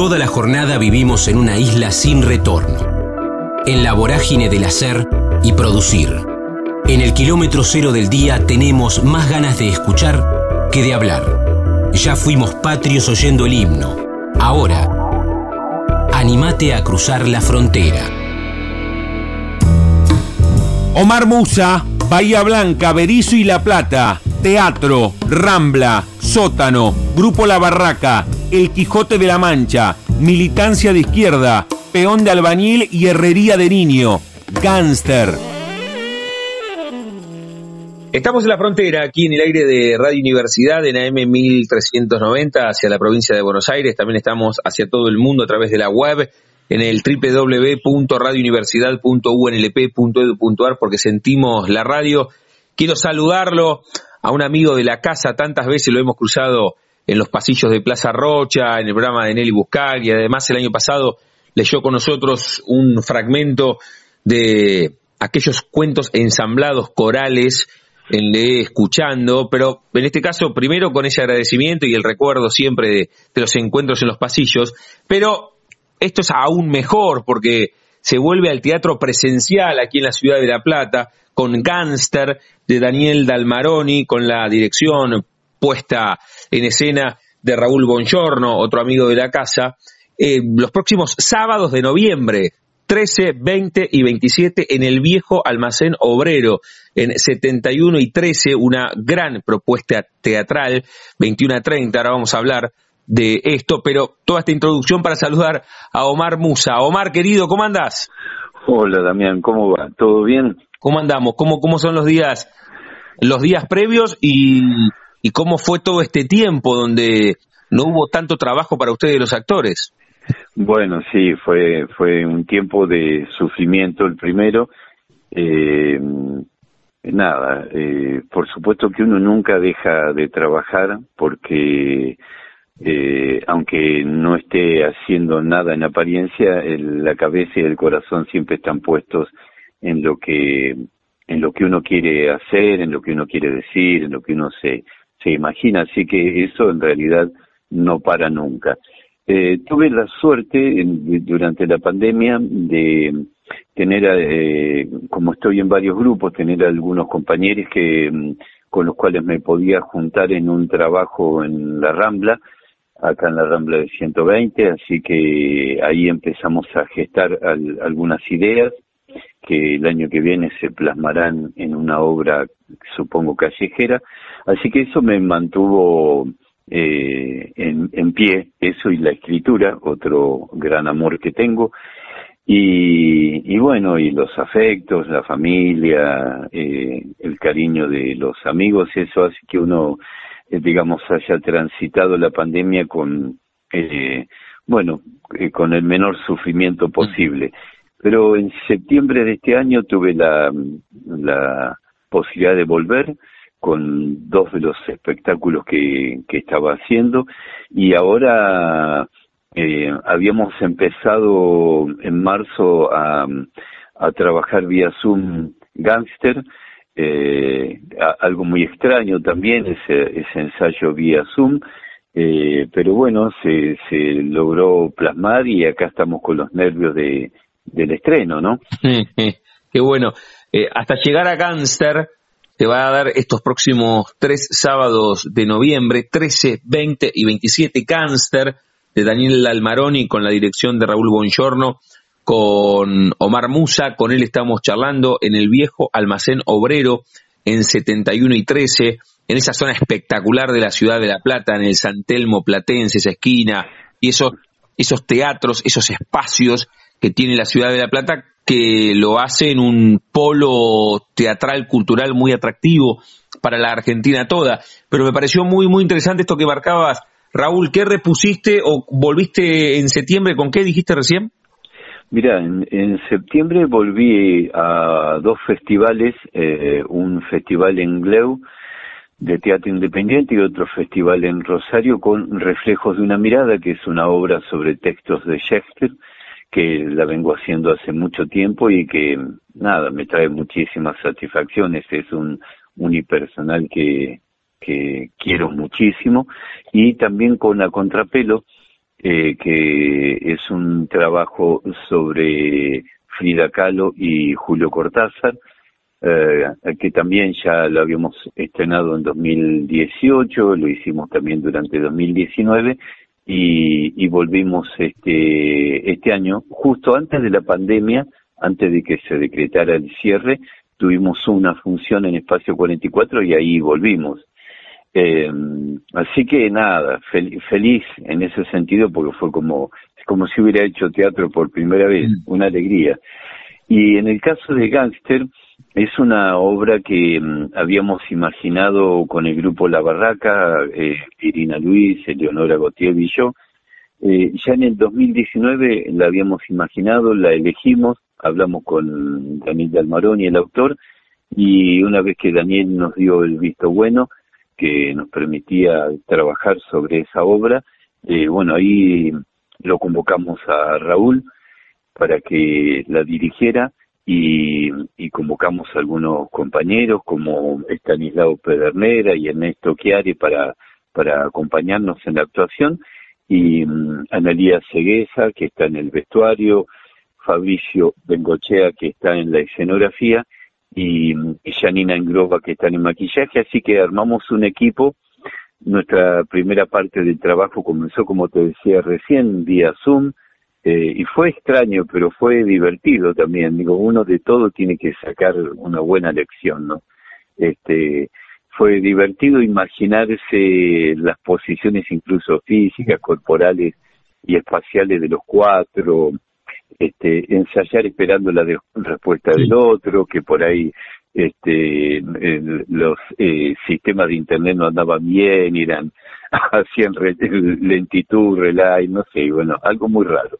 Toda la jornada vivimos en una isla sin retorno, en la vorágine del hacer y producir. En el kilómetro cero del día tenemos más ganas de escuchar que de hablar. Ya fuimos patrios oyendo el himno. Ahora, animate a cruzar la frontera. Omar Musa, Bahía Blanca, Berizo y La Plata, Teatro, Rambla, Sótano, Grupo La Barraca, El Quijote de la Mancha, Militancia de Izquierda, Peón de Albañil y Herrería de Niño, Gánster. Estamos en la frontera, aquí en el aire de Radio Universidad, en AM 1390, hacia la provincia de Buenos Aires. También estamos hacia todo el mundo a través de la web, en el www.radiouniversidad.unlp.edu.ar, porque sentimos la radio. Quiero saludarlo a un amigo de la casa, tantas veces lo hemos cruzado en los pasillos de Plaza Rocha, en el programa de Nelly Buscar, y además el año pasado leyó con nosotros un fragmento de aquellos cuentos ensamblados corales en Le Escuchando, pero en este caso primero con ese agradecimiento y el recuerdo siempre de, los encuentros en los pasillos, pero esto es aún mejor porque se vuelve al teatro presencial aquí en la ciudad de La Plata, con Gánster de Daniel Dalmaroni, con la dirección puesta en escena de Raúl Bongiorno, otro amigo de la casa, eh, los próximos sábados de noviembre, 13, 20 y 27 en el viejo almacén obrero, en 71 y 13, una gran propuesta teatral, 21 a 30, ahora vamos a hablar de esto, pero toda esta introducción para saludar a Omar Musa. Omar, querido, ¿cómo andás? Hola, Damián, ¿cómo va? ¿Todo bien? ¿Cómo andamos? ¿Cómo, cómo son los días, los días previos y, y cómo fue todo este tiempo donde no hubo tanto trabajo para ustedes los actores? Bueno, sí, fue, fue un tiempo de sufrimiento el primero. Eh, nada, eh, por supuesto que uno nunca deja de trabajar porque eh, aunque no esté haciendo nada en apariencia, la cabeza y el corazón siempre están puestos en lo que en lo que uno quiere hacer, en lo que uno quiere decir, en lo que uno se se imagina, así que eso en realidad no para nunca. Eh, tuve la suerte durante la pandemia de tener, eh, como estoy en varios grupos, tener algunos compañeros que mm, con los cuales me podía juntar en un trabajo en la Rambla, acá en la Rambla de 120, así que ahí empezamos a gestar algunas ideas que el año que viene se plasmarán en una obra, supongo, callejera. Así que eso me mantuvo eh, en, pie, eso y la escritura, otro gran amor que tengo. Y, bueno, y los afectos, la familia, eh, el cariño de los amigos, eso hace que uno, digamos, haya transitado la pandemia con, eh, bueno, con el menor sufrimiento posible. Pero en septiembre de este año tuve la, la posibilidad de volver con dos de los espectáculos que, que estaba haciendo y ahora eh, habíamos empezado en marzo a, a trabajar vía Zoom Gangster, eh, algo muy extraño también ese, ensayo vía Zoom, eh, pero bueno, se, se logró plasmar y acá estamos con los nervios de, del estreno, ¿no? Qué bueno. Eh, hasta llegar a Gangster, te va a dar estos próximos tres sábados de noviembre, 13, 20 y 27, Cáncer, de Daniel Almaroni con la dirección de Raúl Bongiorno, con Omar Musa, con él estamos charlando en el viejo almacén obrero en 71 y 13, en esa zona espectacular de la ciudad de La Plata, en el San Telmo Platense, esa esquina, y esos, esos teatros, esos espacios que tiene la ciudad de La Plata que lo hace en un polo teatral cultural muy atractivo para la Argentina toda. Pero me pareció muy, muy interesante esto que marcabas. Raúl, ¿qué repusiste o volviste en septiembre? ¿Con qué dijiste recién? Mira, en, septiembre volví a dos festivales, eh, un festival en Gleu de teatro independiente y otro festival en Rosario con Reflejos de una mirada, que es una obra sobre textos de Shakespeare que la vengo haciendo hace mucho tiempo y que, nada, me trae muchísimas satisfacciones. Es un unipersonal que, que quiero muchísimo. Y también con la Contrapelo, eh, que es un trabajo sobre Frida Kahlo y Julio Cortázar, eh, que también ya lo habíamos estrenado en 2018, lo hicimos también durante 2019 y, y volvimos este, este año, justo antes de la pandemia, antes de que se decretara el cierre, tuvimos una función en Espacio 44 y ahí volvimos. Eh, así que nada, feliz en ese sentido porque fue como, como si hubiera hecho teatro por primera vez, mm. una alegría. Y en el caso de Gangster, es una obra que mm, habíamos imaginado con el grupo La Barraca, eh, Irina Luis, Eleonora Gautier y yo. Eh, ya en el 2019 la habíamos imaginado, la elegimos, hablamos con Daniel Dalmarón y el autor, y una vez que Daniel nos dio el visto bueno, que nos permitía trabajar sobre esa obra. Eh, bueno, ahí lo convocamos a Raúl para que la dirigiera y, convocamos a algunos compañeros como Estanislao Pedernera y Ernesto Chiari para, para acompañarnos en la actuación y um, Analía Cegueza que está en el vestuario, Fabricio Bengochea que está en la escenografía y, Janina Engrova que están en maquillaje, así que armamos un equipo. Nuestra primera parte del trabajo comenzó, como te decía recién, vía Zoom, eh, y fue extraño, pero fue divertido también. Digo, uno de todo tiene que sacar una buena lección, ¿no? Este, fue divertido imaginarse las posiciones incluso físicas, corporales y espaciales de los cuatro, este, ensayar esperando la respuesta del otro, que por ahí este, los eh, sistemas de internet no andaban bien, eran hacían lentitud, relay, no sé, bueno, algo muy raro.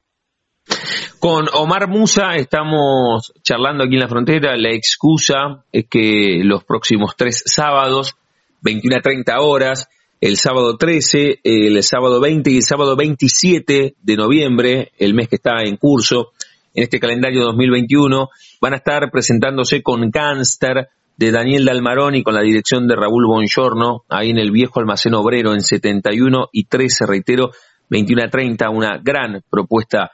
Con Omar Musa estamos charlando aquí en la frontera. La excusa es que los próximos tres sábados, 21 a 30 horas, el sábado 13, el sábado 20 y el sábado 27 de noviembre, el mes que está en curso, en este calendario 2021, van a estar presentándose con Gánster de Daniel Dalmarón y con la dirección de Raúl Bongiorno, ahí en el viejo almacén obrero en 71 y 13, reitero, 21 a 30, una gran propuesta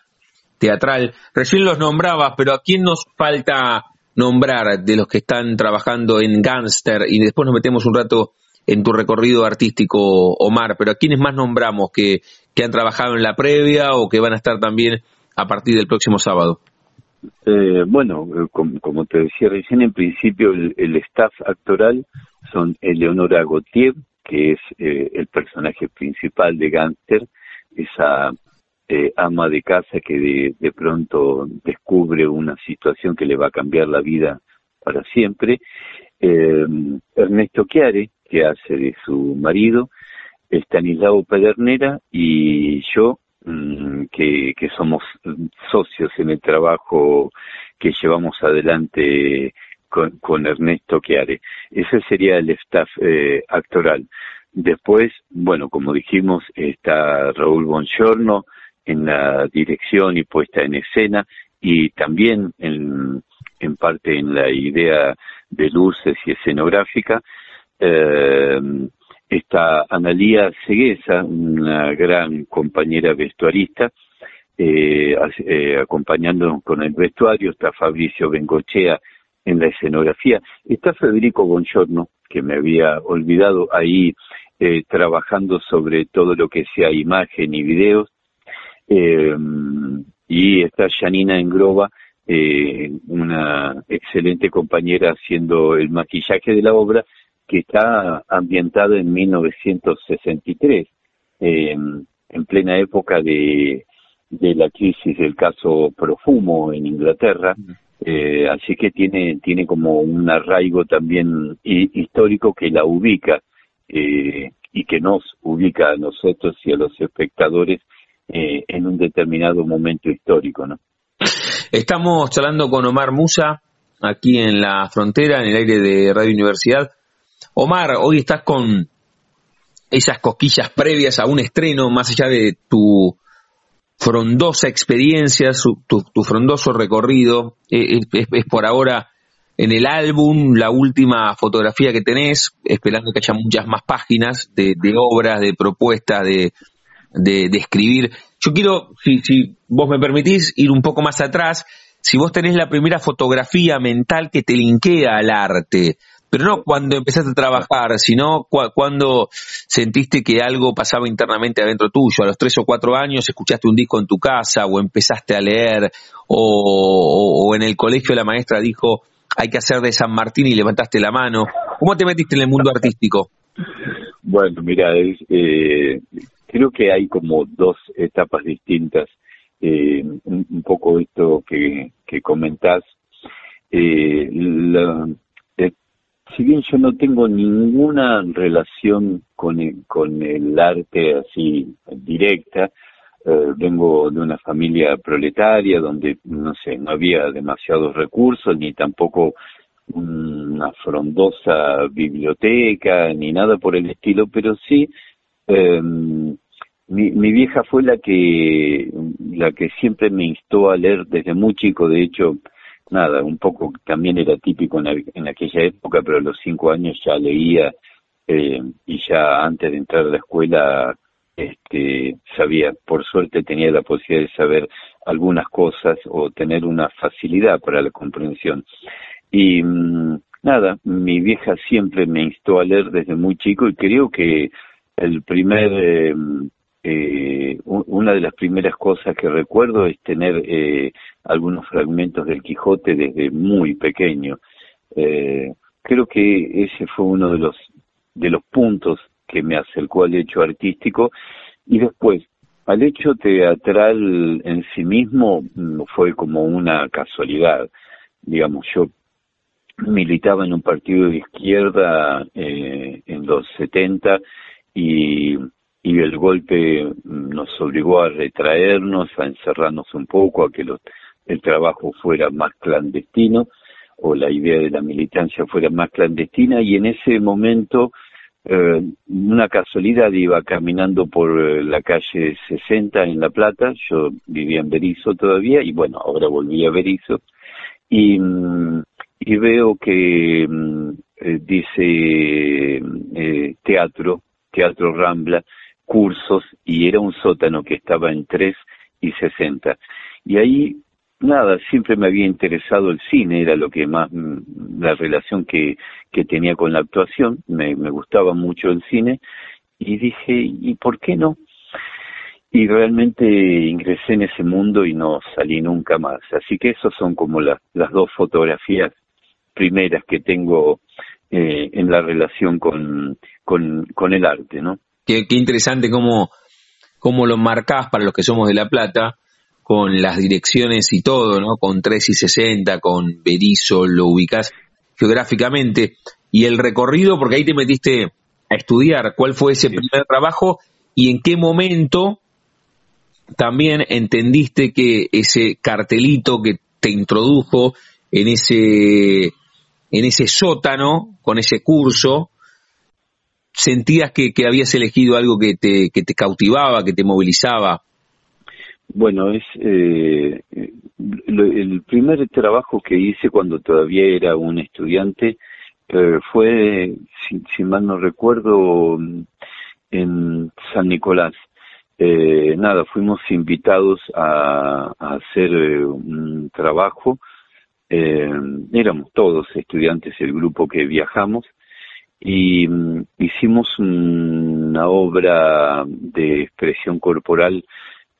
teatral. Recién los nombrabas, pero ¿a quién nos falta nombrar de los que están trabajando en Gangster? Y después nos metemos un rato en tu recorrido artístico, Omar, pero ¿a quiénes más nombramos que, que han trabajado en la previa o que van a estar también a partir del próximo sábado? Eh, bueno, eh, como, te decía recién, en principio el, staff actoral son Eleonora Gautier, que es eh, el personaje principal de Gangster, esa eh, ama de casa que de, pronto descubre una situación que le va a cambiar la vida para siempre. Eh, Ernesto Chiare, que hace de su marido, Estanislao Pedernera y yo, mm, que, que somos socios en el trabajo que llevamos adelante con, con Ernesto Chiare. Ese sería el staff eh, actoral. Después, bueno, como dijimos, está Raúl Bongiorno, en la dirección y puesta en escena y también en, en parte en la idea de luces y escenográfica. Eh, está Analía Ceguesa, una gran compañera vestuarista, eh, eh, acompañándonos con el vestuario, está Fabricio Bengochea en la escenografía, está Federico Bongiorno, que me había olvidado ahí eh, trabajando sobre todo lo que sea imagen y videos, eh, y está Janina Engrova, eh, una excelente compañera haciendo el maquillaje de la obra, que está ambientada en 1963, eh, en plena época de, de la crisis del caso Profumo en Inglaterra. Eh, así que tiene, tiene como un arraigo también histórico que la ubica eh, y que nos ubica a nosotros y a los espectadores eh, en un determinado momento histórico, ¿no? Estamos charlando con Omar Musa, aquí en la frontera, en el aire de Radio Universidad. Omar, hoy estás con esas cosquillas previas a un estreno, más allá de tu frondosa experiencia, tu, frondoso recorrido. Eh, es, por ahora en el álbum, la última fotografía que tenés, esperando que haya muchas más páginas de obras, de propuestas, de, de, escribir. Yo quiero, si, si vos me permitís, ir un poco más atrás. Si vos tenés la primera fotografía mental que te linkea al arte, pero no cuando empezaste a trabajar, sino cuando sentiste que algo pasaba internamente adentro tuyo. A los tres o cuatro años escuchaste un disco en tu casa o empezaste a leer o, en el colegio la maestra dijo hay que hacer de San Martín y levantaste la mano. ¿Cómo te metiste en el mundo artístico? Bueno, mira, eh, creo que hay como dos etapas distintas. Eh, un, poco esto que, que comentás. Eh, si bien yo no tengo ninguna relación con con el arte así directa, eh, vengo de una familia proletaria donde, no sé, no había demasiados recursos ni tampoco una frondosa biblioteca ni nada por el estilo, pero sí eh, mi, mi vieja fue la que la que siempre me instó a leer desde muy chico, de hecho, nada, un poco también era típico en, en aquella época, pero a los cinco años ya leía eh, y ya antes de entrar a la escuela este, sabía, por suerte tenía la posibilidad de saber algunas cosas o tener una facilidad para la comprensión. Y mm, nada, mi vieja siempre me instó a leer desde muy chico y creo que el primer, eh, eh, una de las primeras cosas que recuerdo es tener eh, algunos fragmentos del Quijote desde muy pequeño. creo que ese fue uno de los de los puntos que me acercó al hecho artístico y después al hecho teatral en sí mismo mm, fue como una casualidad. Digamos, yo militaba en un partido de izquierda eh, en los 70 y, y el golpe nos obligó a retraernos, a encerrarnos un poco, a que el trabajo fuera más clandestino o la idea de la militancia fuera más clandestina y en ese momento eh, una casualidad iba caminando por eh, la calle 60 en La Plata, yo vivía en Berizo todavía y bueno, ahora volví a Berizo y, mm, y veo que mm, eh, dice eh, teatro, teatro Rambla, cursos y era un sótano que estaba en 3 y 60 y ahí nada, siempre me había interesado el cine, era lo que más, mm, la relación que, que tenía con la actuación, me, gustaba mucho el cine, y dije, ¿y por qué no? Y realmente ingresé en ese mundo y no salí nunca más. Así que esas son como las dos fotografías primeras que tengo eh, en la relación con, con, con el arte, ¿no? Qué, qué interesante cómo, cómo lo marcás para los que somos de La Plata, con las direcciones y todo, ¿no? Con 3 y 60, con Berizo, lo ubicás geográficamente. Y el recorrido, porque ahí te metiste a estudiar, ¿cuál fue ese primer trabajo y en qué momento también entendiste que ese cartelito que te introdujo en ese, en ese sótano, con ese curso, sentías que, habías elegido algo que te, que te cautivaba, que te movilizaba? Bueno, es eh, el primer trabajo que hice cuando todavía era un estudiante eh, fue, si, mal no recuerdo, en San Nicolás. Eh, nada, fuimos invitados a, hacer eh, un trabajo. Eh, éramos todos estudiantes el grupo que viajamos y mm, hicimos una obra de expresión corporal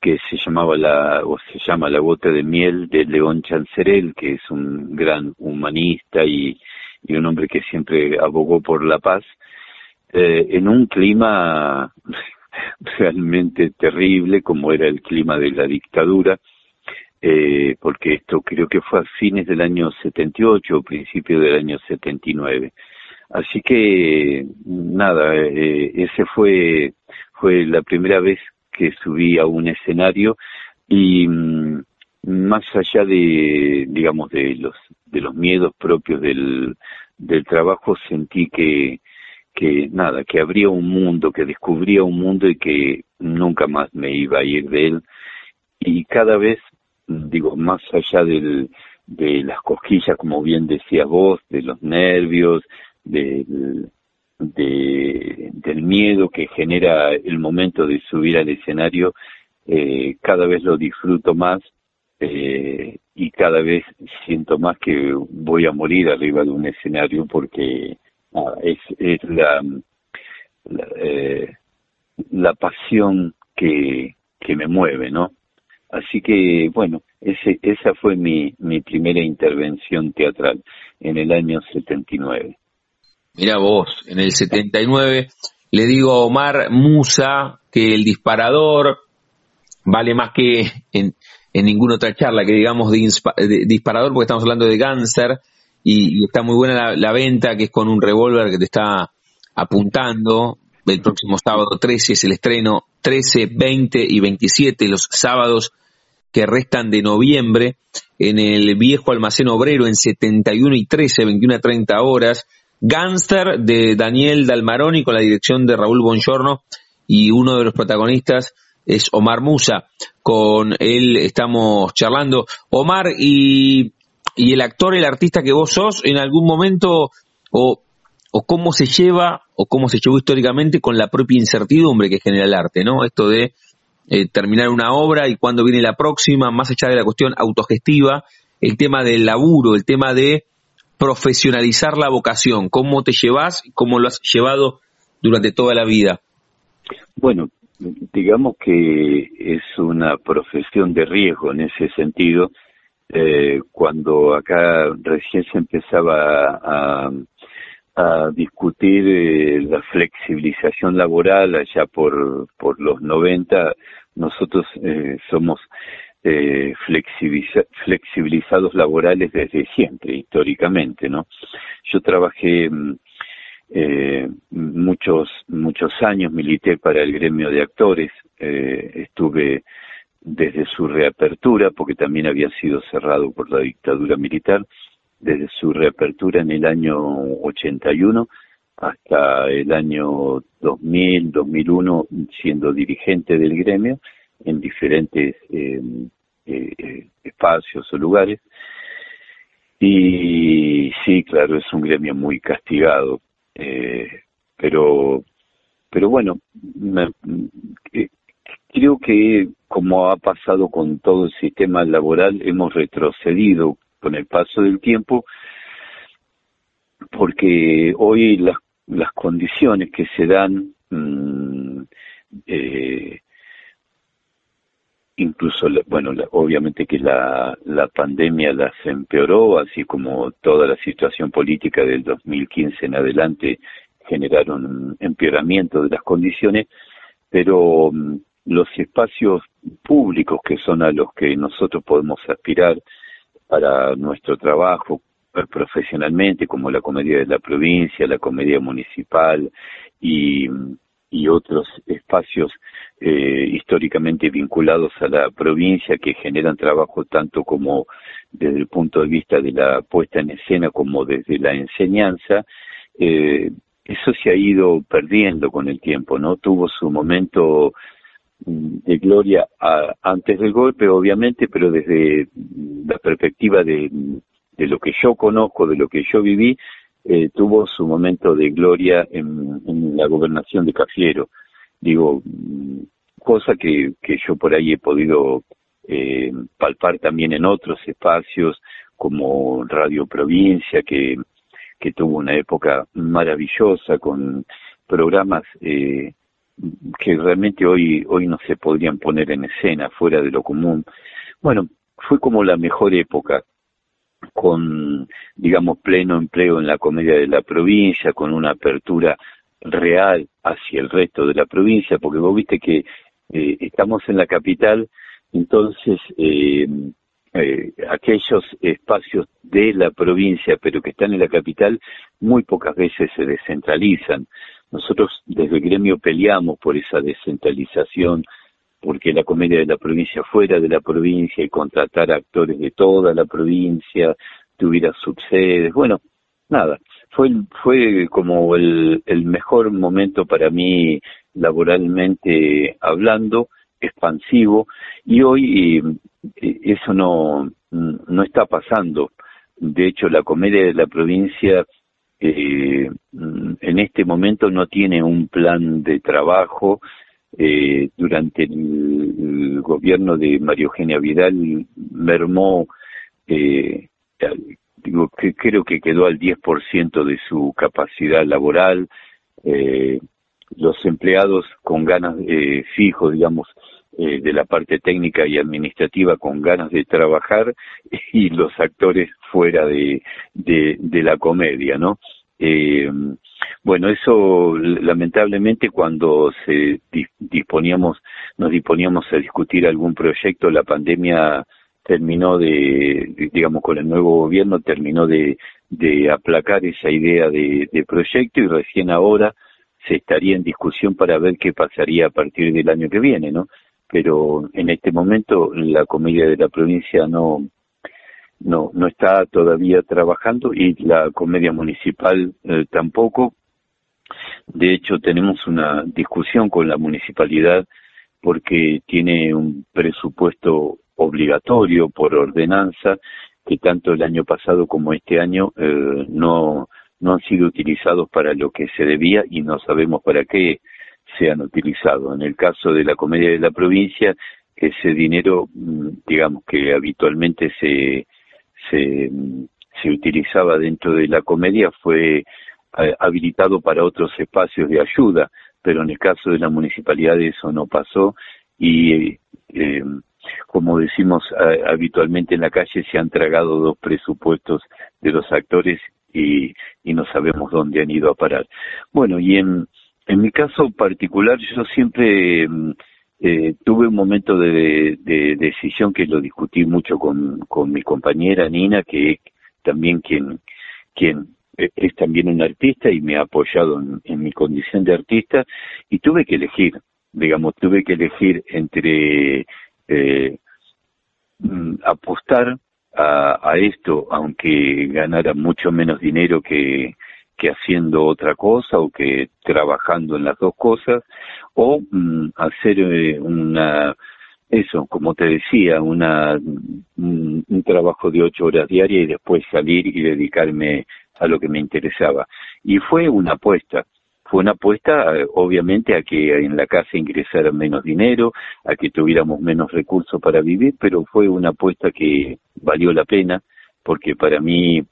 que se llamaba la o se llama La gota de miel de León Chancerel, que es un gran humanista y, y un hombre que siempre abogó por la paz, eh, en un clima realmente terrible como era el clima de la dictadura, eh, porque esto creo que fue a fines del año 78 o principio del año 79. Así que nada, eh, ese fue fue la primera vez que subí a un escenario y mm, más allá de digamos de los de los miedos propios del del trabajo sentí que que nada que abría un mundo que descubría un mundo y que nunca más me iba a ir de él. Y cada vez digo más allá del de las cosquillas como bien decías vos de los nervios del de, del miedo que genera el momento de subir al escenario, eh, cada vez lo disfruto más eh, y cada vez siento más que voy a morir arriba de un escenario porque es, es la, la, eh, la pasión que, que me mueve, ¿no? Así que, bueno, ese, esa fue mi, mi primera intervención teatral en el año 79. Mira vos, en el 79 le digo a Omar Musa que el disparador vale más que en, en ninguna otra charla que digamos de, disparador porque estamos hablando de Gánster y, está muy buena la, la, venta que es con un revólver que te está apuntando. El próximo sábado 13 es el estreno, 13, 20 y 27 los sábados que restan de noviembre en el viejo almacén obrero en 71 y 13, 21 a 30 horas. Gangster de Daniel Dalmaroni con la dirección de Raúl Bongiorno y uno de los protagonistas es Omar Musa. Con él estamos charlando. Omar, y, y el actor, el artista que vos sos, en algún momento, o, o cómo se lleva, o cómo se llevó históricamente con la propia incertidumbre que genera el arte, ¿no? Esto de eh, terminar una obra y cuándo viene la próxima, más allá de la cuestión autogestiva, el tema del laburo, el tema de profesionalizar la vocación, cómo te llevas, cómo lo has llevado durante toda la vida. Bueno, digamos que es una profesión de riesgo en ese sentido. Eh, cuando acá recién se empezaba a, discutir eh, la flexibilización laboral allá por, por los 90. Nosotros eh, somos eh, flexibilizados laborales desde siempre, históricamente, ¿no? Yo trabajé mm, eh, muchos, muchos años, milité para el gremio de actores, eh, estuve desde su reapertura, porque también había sido cerrado por la dictadura militar, desde su reapertura en el año 81 hasta el año 2000, 2001, siendo dirigente del gremio en diferentes eh, eh, espacios o lugares. Y sí, claro, es un gremio muy castigado, eh, pero, pero bueno, eh, creo que como ha pasado con todo el sistema laboral, hemos retrocedido con el paso del tiempo, porque hoy las, las condiciones que se dan, mmm, eh, incluso, bueno, obviamente que la, la pandemia las empeoró, así como toda la situación política del 2015 en adelante generaron empeoramiento de las condiciones, pero mm, los espacios públicos que son a los que nosotros podemos aspirar, para nuestro trabajo eh, profesionalmente, como la comedia de la provincia, la comedia municipal y, y otros espacios eh, históricamente vinculados a la provincia que generan trabajo tanto como desde el punto de vista de la puesta en escena como desde la enseñanza, eh, eso se ha ido perdiendo con el tiempo, ¿no? Tuvo su momento de gloria antes del golpe, obviamente, pero desde la perspectiva de, lo que yo conozco, de lo que yo viví, eh, tuvo su momento de gloria en, la gobernación de Cafiero. Digo, cosa que, que yo por ahí he podido eh, palpar también en otros espacios, como Radio Provincia, que, que tuvo una época maravillosa con programas eh, que realmente hoy, hoy no se podrían poner en escena fuera de lo común. Bueno, fue como la mejor época, con, digamos, pleno empleo en la comedia de la provincia, con una apertura real hacia el resto de la provincia, porque vos viste que eh, estamos en la capital, entonces eh, eh, aquellos espacios de la provincia, pero que están en la capital, muy pocas veces se descentralizan. Nosotros desde el gremio peleamos por esa descentralización, porque la comedia de la provincia fuera de la provincia y contratar actores de toda la provincia, tuviera subsedes, bueno, nada, fue, fue como el, el mejor momento para mí laboralmente hablando, expansivo, y hoy eh, eso no, no está pasando. De hecho, la comedia de la provincia eh, en este momento no tiene un plan de trabajo. Eh, durante el, gobierno de María Eugenia Vidal mermó, eh, digo, que creo que quedó al 10% de su capacidad laboral. Eh, los empleados con ganas eh, fijos, digamos, eh, de la parte técnica y administrativa con ganas de trabajar y los actores fuera de, de, la comedia, ¿no? Eh, bueno, eso lamentablemente cuando se disponíamos, nos disponíamos a discutir algún proyecto, la pandemia terminó de, digamos, con el nuevo gobierno terminó de, de aplacar esa idea de, de proyecto y recién ahora se estaría en discusión para ver qué pasaría a partir del año que viene, ¿no? pero en este momento la comedia de la provincia no no no está todavía trabajando y la comedia municipal eh, tampoco de hecho tenemos una discusión con la municipalidad porque tiene un presupuesto obligatorio por ordenanza que tanto el año pasado como este año eh, no no han sido utilizados para lo que se debía y no sabemos para qué se han utilizado. En el caso de la comedia de la provincia, ese dinero, mm, digamos que habitualmente se, se, mm, se utilizaba dentro de la comedia, fue eh, habilitado para otros espacios de ayuda, pero en el caso de la municipalidad eso no pasó y eh, como decimos habitualmente en la calle se han tragado dos presupuestos de los actores y, y no sabemos dónde han ido a parar. Bueno, y en, en mi caso particular, yo siempre mm, eh, tuve un momento de, decisión que lo discutí mucho con, con mi compañera Nina, que también quien, quien es también un artista y me ha apoyado en, mi condición de artista, y tuve que elegir, digamos, tuve que elegir entre eh, mm, apostar a, a, esto, aunque ganara mucho menos dinero que, que haciendo otra cosa o que trabajando en las dos cosas o mm, hacer eh, una eso como te decía una un, trabajo de ocho horas diarias y después salir y dedicarme a lo que me interesaba. Y fue una apuesta fue una apuesta eh, obviamente a que en la casa ingresara menos dinero, a que tuviéramos menos recursos para vivir, pero fue una apuesta que valió la pena porque para mí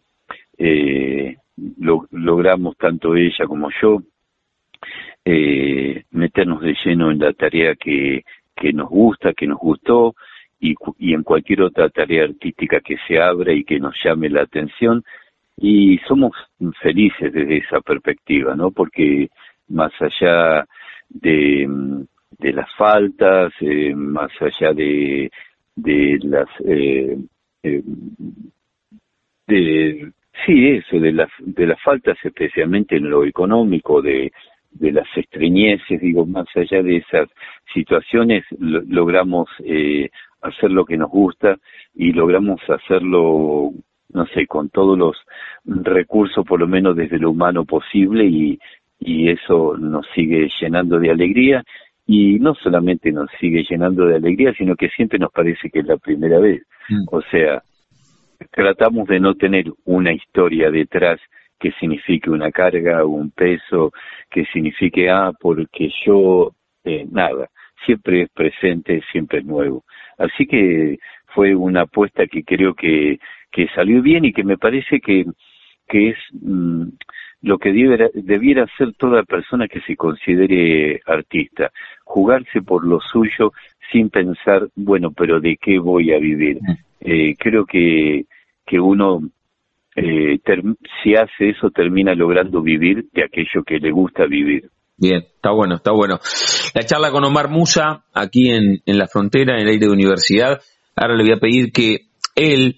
eh, lo, logramos tanto ella como yo eh, meternos de lleno en la tarea que, que nos gusta, que nos gustó y, y en cualquier otra tarea artística que se abra y que nos llame la atención y somos felices desde esa perspectiva, ¿no? Porque más allá de, de las faltas, eh, más allá de, de las eh, eh, de Sí, eso, de las, de las faltas especialmente en lo económico, de, de las estreñeces, digo, más allá de esas situaciones, logramos eh, hacer lo que nos gusta y logramos hacerlo, no sé, con todos los recursos, por lo menos desde lo humano posible, y, y eso nos sigue llenando de alegría. Y no solamente nos sigue llenando de alegría, sino que siempre nos parece que es la primera vez. Mm. O sea, tratamos de no tener una historia detrás que signifique una carga o un peso, que signifique, ah, porque yo, eh, nada, siempre es presente, siempre es nuevo. Así que fue una apuesta que creo que, que salió bien y que me parece que, que es mm, lo que debiera, debiera hacer toda persona que se considere artista, jugarse por lo suyo sin pensar, bueno, pero ¿de qué voy a vivir? Mm. Eh, creo que que uno, eh, si hace eso, termina logrando vivir de aquello que le gusta vivir. Bien, está bueno, está bueno. La charla con Omar Musa, aquí en, en la frontera, en el aire de universidad. Ahora le voy a pedir que él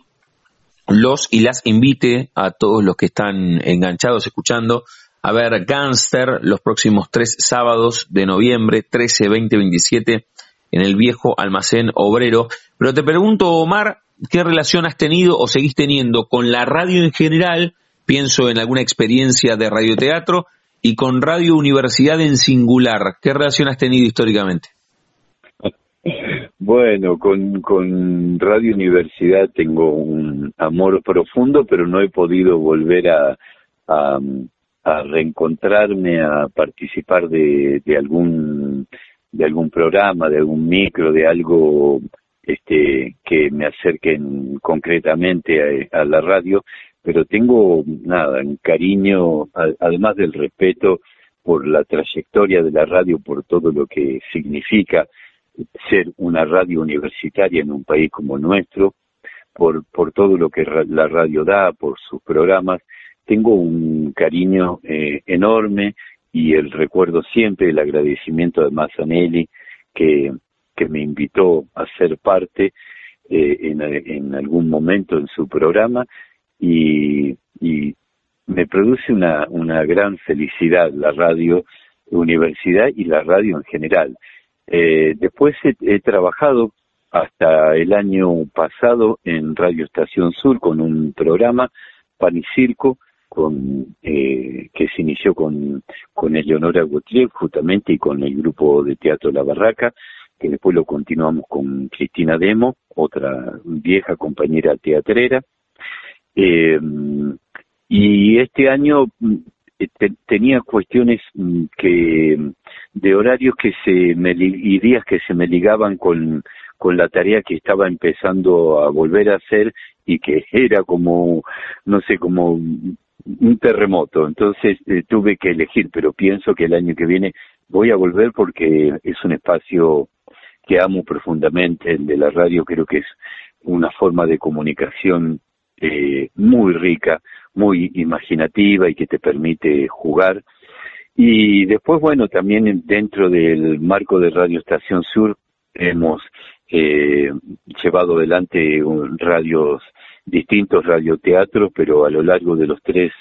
los y las invite a todos los que están enganchados escuchando a ver Gangster los próximos tres sábados de noviembre, 13, 20, 27, en el viejo almacén obrero. Pero te pregunto, Omar, ¿qué relación has tenido o seguís teniendo con la radio en general? Pienso en alguna experiencia de radioteatro y con Radio Universidad en singular. ¿Qué relación has tenido históricamente? Bueno, con, con Radio Universidad tengo un amor profundo, pero no he podido volver a, a, reencontrarme, a participar de, algún de algún programa, de algún micro, de algo este, que me acerquen concretamente a, la radio, pero tengo nada, un cariño, además del respeto por la trayectoria de la radio, por todo lo que significa ser una radio universitaria en un país como nuestro, por, por todo lo que la radio da, por sus programas, tengo un cariño eh, enorme y el recuerdo siempre, el agradecimiento de Mazanelli, que, que me invitó a ser parte eh, en, en, algún momento en su programa y, y me produce una, una gran felicidad la radio universidad y la radio en general. Eh, después he, trabajado hasta el año pasado en Radio Estación Sur con un programa, Pan y Circo, con, eh, que se inició con, con Eleonora Gautier justamente y con el grupo de teatro La Barraca, que después lo continuamos con Cristina Demo, otra vieja compañera teatrera. Eh, y este año mm, tenía cuestiones mm, que de horarios que se me y días que se me ligaban con con la tarea que estaba empezando a volver a hacer y que era como no sé como un terremoto. Entonces eh, tuve que elegir pero pienso que el año que viene voy a volver porque es un espacio que amo profundamente el de la radio creo que es una forma de comunicación eh, muy rica muy imaginativa y que te permite jugar y después, bueno, también dentro del marco de Radio Estación Sur hemos eh, llevado adelante radios distintos radioteatros, pero a lo largo de los tres,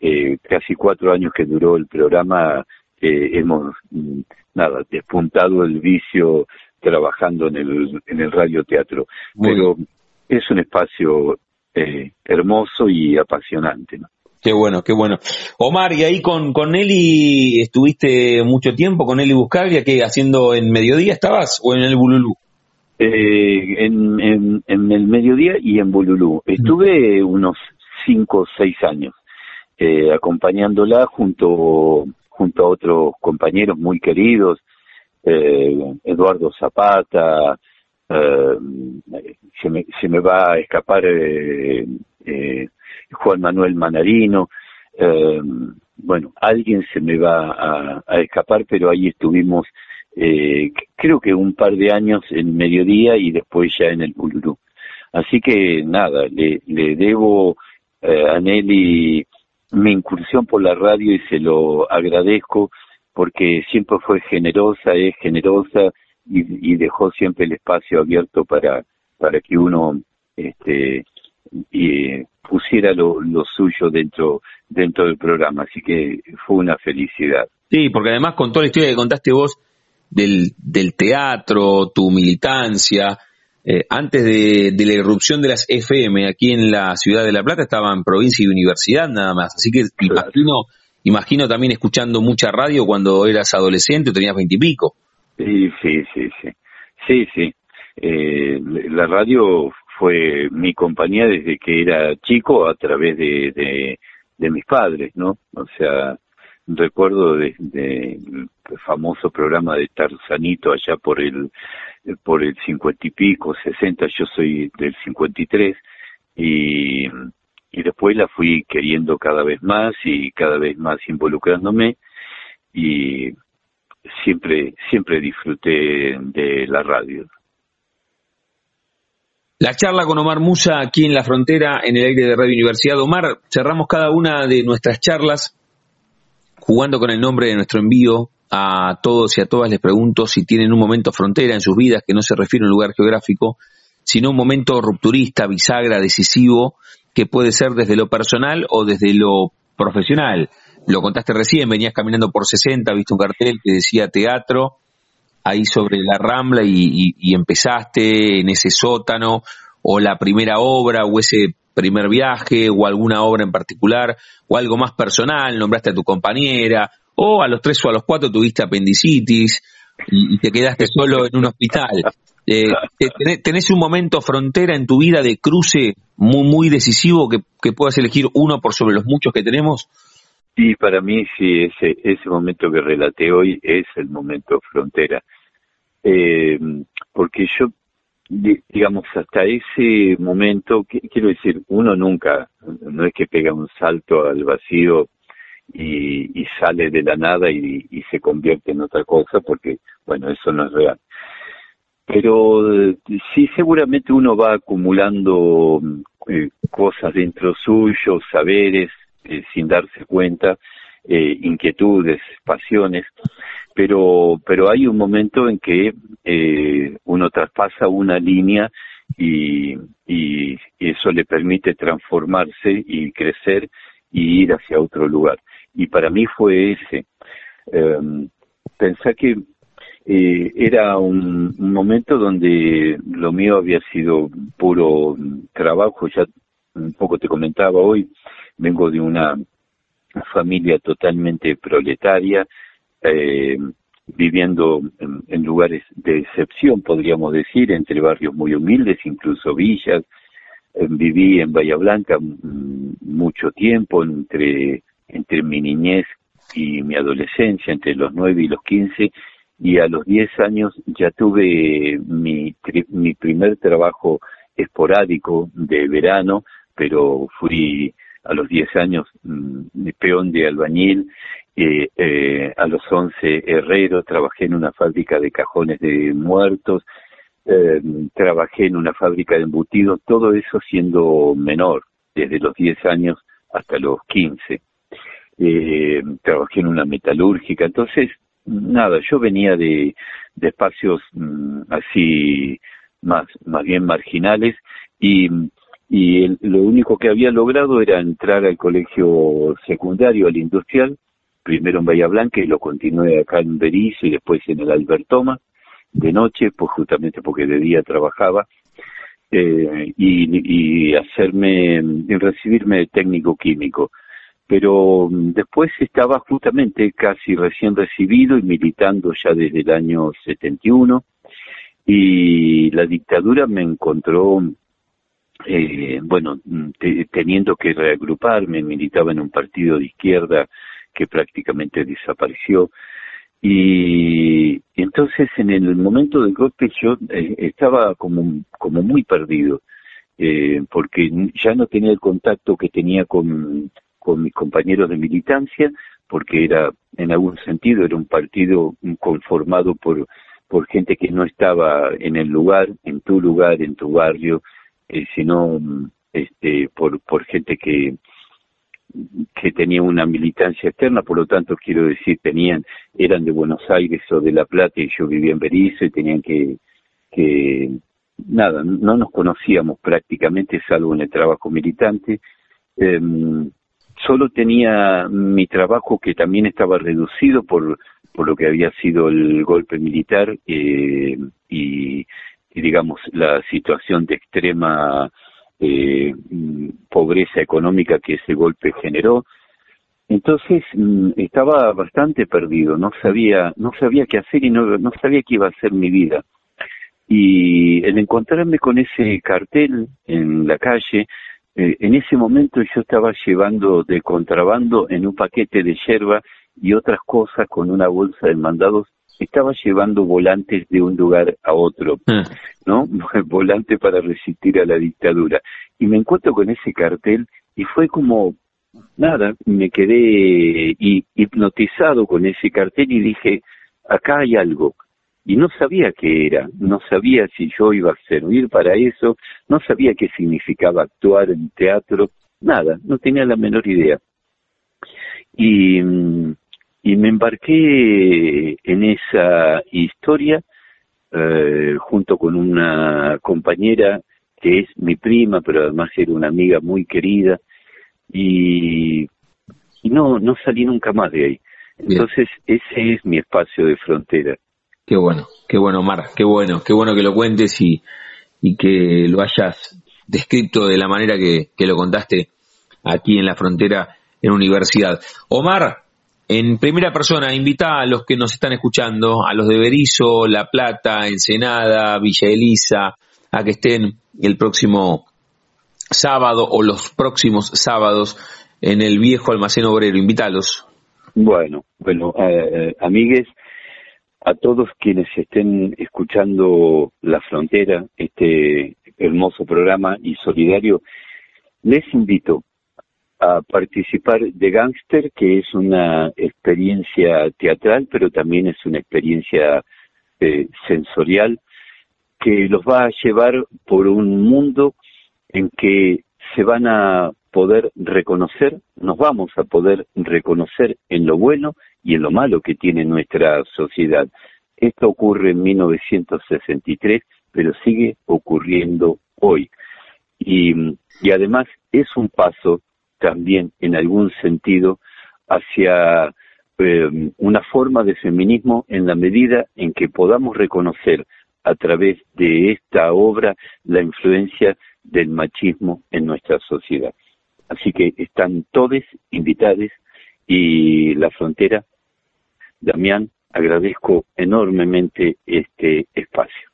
eh, casi cuatro años que duró el programa, eh, hemos, mm, nada, despuntado el vicio trabajando en el, en el radioteatro. pero es un espacio eh, hermoso y apasionante, ¿no? Qué bueno, qué bueno. Omar, y ahí con, con Eli estuviste mucho tiempo, con Eli Buscaglia, ¿qué haciendo en mediodía estabas o en el Bululú? Eh, en, en, en, el mediodía y en Bululú. Estuve unos cinco o seis años eh, acompañándola junto, junto a otros compañeros muy queridos, eh, Eduardo Zapata, se, me, se me va a escapar eh, eh, Juan Manuel Manarino, eh, bueno, alguien se me va a, escapar, pero ahí estuvimos, eh, creo que un par de años en mediodía y después ya en el Pulurú. Así que nada, le, le debo eh, a Nelly mi incursión por la radio y se lo agradezco porque siempre fue generosa, es generosa y, y dejó siempre el espacio abierto para, para que uno este, pusiera lo, suyo dentro dentro del programa, así que fue una felicidad. Sí, porque además con toda la historia que contaste vos del, teatro, tu militancia, eh, antes de, la irrupción de las FM aquí en la ciudad de La Plata estaban provincia y universidad nada más, así que imagino, imagino también escuchando mucha radio cuando eras adolescente tenías veintipico. Sí, sí, sí, sí, sí, sí. Eh, la radio fue mi compañía desde que era chico a través de, de, mis padres, ¿no? O sea, recuerdo de, el famoso programa de Tarzanito allá por el por el cincuenta y pico, sesenta, yo soy del cincuenta y tres y, y después la fui queriendo cada vez más y cada vez más involucrándome y siempre siempre disfruté de la radio. La charla con Omar Musa aquí en la frontera, en el aire de Radio Universidad. Omar, cerramos cada una de nuestras charlas jugando con el nombre de nuestro envío. A todos y a todas les pregunto si tienen un momento frontera en sus vidas que no se refiere a un lugar geográfico, sino un momento rupturista, bisagra, decisivo, que puede ser desde lo personal o desde lo profesional. Lo contaste recién, venías caminando por 60, viste un cartel que decía teatro, ahí sobre la Rambla y, empezaste en ese sótano o la primera obra o ese primer viaje o alguna obra en particular o algo más personal, nombraste a tu compañera o a los tres o a los cuatro tuviste apendicitis y, te quedaste solo en un hospital. Eh, ¿Tenés un momento frontera en tu vida de cruce muy, muy decisivo que, que puedas elegir uno por sobre los muchos que tenemos? Sí, para mí sí, ese, ese momento que relaté hoy es el momento frontera. Eh, porque yo, digamos, hasta ese momento, quiero decir, uno nunca, no es que pega un salto al vacío y, sale de la nada y, se convierte en otra cosa, porque, bueno, eso no es real. Pero sí, seguramente uno va acumulando eh, cosas dentro suyo, saberes, eh, sin darse cuenta, eh, inquietudes, pasiones, pero, pero hay un momento en que uno traspasa una línea y, y, eso le permite transformarse y crecer y ir hacia otro lugar y para mí fue ese. Eh, pensé que eh, era un, momento donde lo mío había sido puro trabajo, ya un poco te comentaba hoy, vengo de una familia totalmente proletaria, eh, viviendo en, lugares de excepción, podríamos decir, entre barrios muy humildes, incluso villas. Eh, viví en Bahía Blanca mm, mucho tiempo, entre entre mi niñez y mi adolescencia, entre los 9 y los 15, y a los 10 años ya tuve mi, mi primer trabajo esporádico de verano, pero fui a los 10 años mm, peón de albañil, eh, a los 11 herrero, trabajé en una fábrica de cajones de muertos, eh, trabajé en una fábrica de embutidos, todo eso siendo menor, desde los 10 años hasta los 15 eh, trabajé en una metalúrgica, entonces, nada, yo venía de, de espacios mm, así más, más bien marginales y, y lo único que había logrado era entrar al colegio secundario, al industrial, primero en Bahía Blanca y lo continué acá en Berizo y después en el Albertoma, de noche, pues justamente porque de día trabajaba, eh, y, y hacerme, y recibirme de técnico químico. Pero mm, después estaba justamente casi recién recibido y militando ya desde el año 71 y la dictadura me encontró eh, bueno mm, teniendo que reagruparme militaba en un partido de izquierda que prácticamente desapareció. Y, entonces en el momento del golpe yo eh, estaba como como muy perdido eh, porque ya no tenía el contacto que tenía con con mis compañeros de militancia, porque era, en algún sentido, era un partido conformado por, por gente que no estaba en el lugar, en tu lugar, en tu barrio, eh, sino este, por, por gente que, que tenía una militancia externa, por lo tanto quiero decir, tenían, eran de Buenos Aires o de La Plata y yo vivía en Berizo y tenían que, que nada, no nos conocíamos prácticamente, salvo en el trabajo militante. Eh, solo tenía mi trabajo que también estaba reducido por, por lo que había sido el golpe militar eh, y, digamos la situación de extrema eh, pobreza económica que ese golpe generó. Entonces mm, estaba bastante perdido no sabía no sabía qué hacer y no, no sabía qué iba a ser mi vida. Y el encontrarme con ese cartel en la calle eh, en ese momento yo estaba llevando de contrabando en un paquete de yerba y otras cosas con una bolsa de mandados, estaba llevando volantes de un lugar a otro, ah. ¿no? Volante para resistir a la dictadura. Y me encuentro con ese cartel y fue como, nada, me quedé hipnotizado con ese cartel y dije, acá hay algo, y no sabía qué era, no sabía si yo iba a servir para eso, no sabía qué significaba actuar en teatro, nada, no tenía la menor idea. Y, y me embarqué en esa historia eh, junto con una compañera que es mi prima, pero además era una amiga muy querida, y, y no, no salí nunca más de ahí. Entonces, ese es mi espacio de frontera. Qué bueno, qué bueno, Omar, qué bueno, qué bueno que lo cuentes y, y que lo hayas descrito de la manera que, que, lo contaste aquí en la frontera en universidad. Omar, en primera persona, invita a los que nos están escuchando, a los de Berizo, La Plata, Ensenada, Villa Elisa, a que estén el próximo sábado o los próximos sábados en el viejo almacén obrero. Invítalos. Bueno, bueno, eh, amigues, a todos quienes estén escuchando La Frontera, este hermoso programa y solidario, les invito a participar de Gangster, que es una experiencia teatral, pero también es una experiencia eh, sensorial que los va a llevar por un mundo en que se van a poder reconocer, nos vamos a poder reconocer en lo bueno y en lo malo que tiene nuestra sociedad. Esto ocurre en 1963, pero sigue ocurriendo hoy. Y, y además es un paso también en algún sentido hacia eh, una forma de feminismo en la medida en que podamos reconocer a través de esta obra la influencia del machismo en nuestra sociedad. Así que están todos invitados y la frontera. Damián, agradezco enormemente este espacio.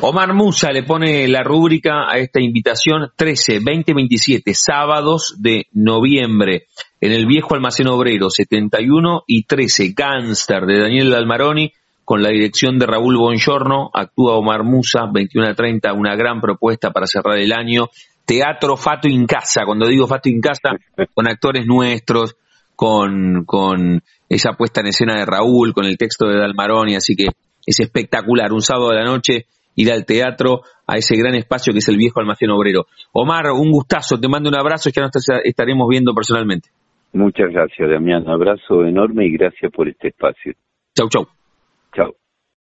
Omar Musa le pone la rúbrica a esta invitación 13, 20, 27, sábados de noviembre, en el viejo almacén obrero, 71 y 13, Gangster de Daniel Dalmaroni, con la dirección de Raúl Bongiorno, actúa Omar Musa, 21 a 30, una gran propuesta para cerrar el año. Teatro Fato en Casa, cuando digo Fato en Casa, con actores nuestros, con, con esa puesta en escena de Raúl, con el texto de Dalmaroni, así que es espectacular. Un sábado de la noche ir al teatro, a ese gran espacio que es el viejo almacén obrero. Omar, un gustazo, te mando un abrazo ya nos estaremos viendo personalmente. Muchas gracias, Damián. Un abrazo enorme y gracias por este espacio. Chau, chau. Chau.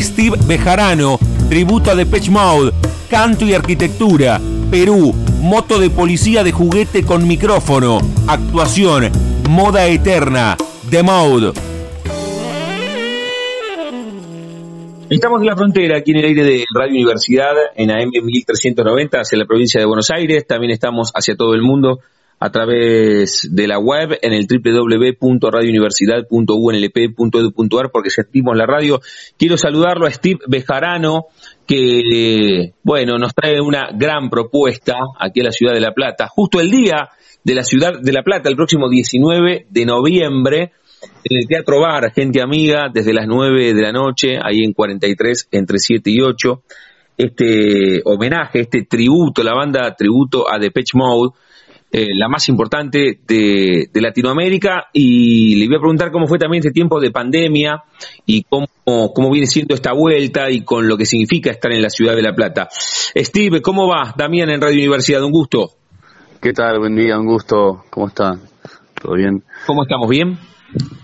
Steve Bejarano, tributo a Depeche Mode, canto y arquitectura, Perú, moto de policía de juguete con micrófono, actuación, moda eterna, The Mode. Estamos en la frontera, aquí en el aire de Radio Universidad, en AM 1390, hacia la provincia de Buenos Aires. También estamos hacia todo el mundo a través de la web en el www.radiouniversidad.unlp.edu.ar porque sentimos la radio. Quiero saludarlo a Steve Bejarano, que, bueno, nos trae una gran propuesta aquí a la ciudad de La Plata. Justo el día de la ciudad de La Plata, el próximo 19 de noviembre, en el Teatro Bar, gente amiga, desde las 9 de la noche, ahí en 43, entre 7 y 8, este homenaje, este tributo, la banda tributo a Depeche Mode, eh, la más importante de, Latinoamérica y le voy a preguntar cómo fue también este tiempo de pandemia y cómo, cómo viene siendo esta vuelta y con lo que significa estar en la ciudad de La Plata. Steve, ¿cómo va? Damián en Radio Universidad, un gusto. ¿Qué tal? Buen día, un gusto. ¿Cómo está? ¿Todo bien? ¿Cómo estamos? ¿Bien?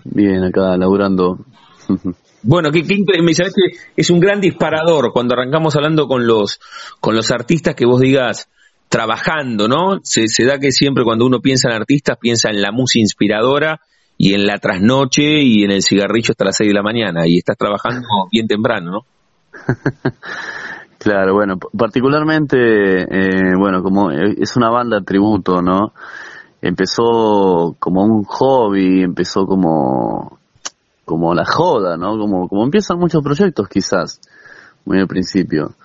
Bien, acá laburando. Bueno, que, me sabes que es un gran disparador cuando arrancamos hablando con los con los artistas que vos digas trabajando, ¿no? Se, da que siempre cuando uno piensa en artistas, piensa en la música inspiradora y en la trasnoche y en el cigarrillo hasta las 6 de la mañana y estás trabajando bien temprano, ¿no? claro, bueno, particularmente, eh, bueno, como es una banda tributo, ¿no? Empezó como un hobby, empezó como, como la joda, ¿no? Como, como empiezan muchos proyectos quizás, muy al principio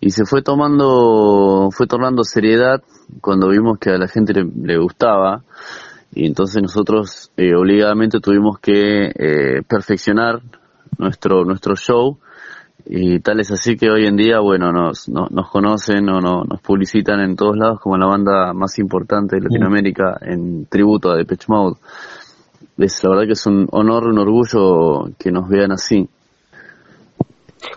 y se fue tomando fue tomando seriedad cuando vimos que a la gente le, gustaba. Y entonces nosotros eh, obligadamente tuvimos que eh, perfeccionar nuestro nuestro show. Y tal es así que hoy en día bueno nos nos conocen o no, nos publicitan en todos lados como la banda más importante de Latinoamérica en tributo a Depeche Mode. Es la verdad que es un honor un orgullo que nos vean así.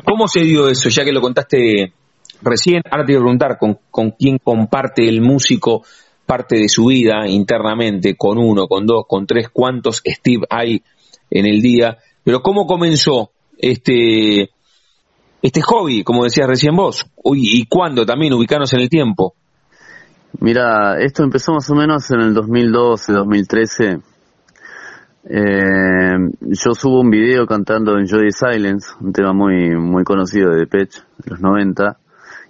¿Cómo se dio eso? Ya que lo contaste recién, ahora te voy a preguntar con, con quién comparte el músico parte de su vida internamente, con uno, con dos, con tres, cuántos Steve hay en el día, pero ¿cómo comenzó este, este hobby, como decías recién vos? ¿Y cuándo también? Ubicarnos en el tiempo. Mira, esto empezó más o menos en el 2012, 2013. Eh, yo subo un video cantando Enjoy the Silence, un tema muy muy conocido de Depeche, de los 90,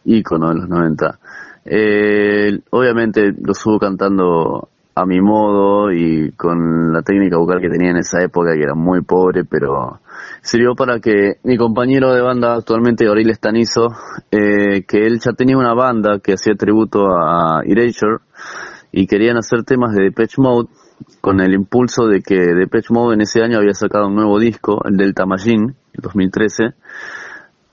ícono de los 90. Eh, obviamente lo subo cantando a mi modo y con la técnica vocal que tenía en esa época, que era muy pobre, pero sirvió para que mi compañero de banda actualmente, Auril Estanizo, eh, que él ya tenía una banda que hacía tributo a Erasure y querían hacer temas de Depeche Mode con el impulso de que Depeche Mode en ese año había sacado un nuevo disco, el Delta Machine, el 2013,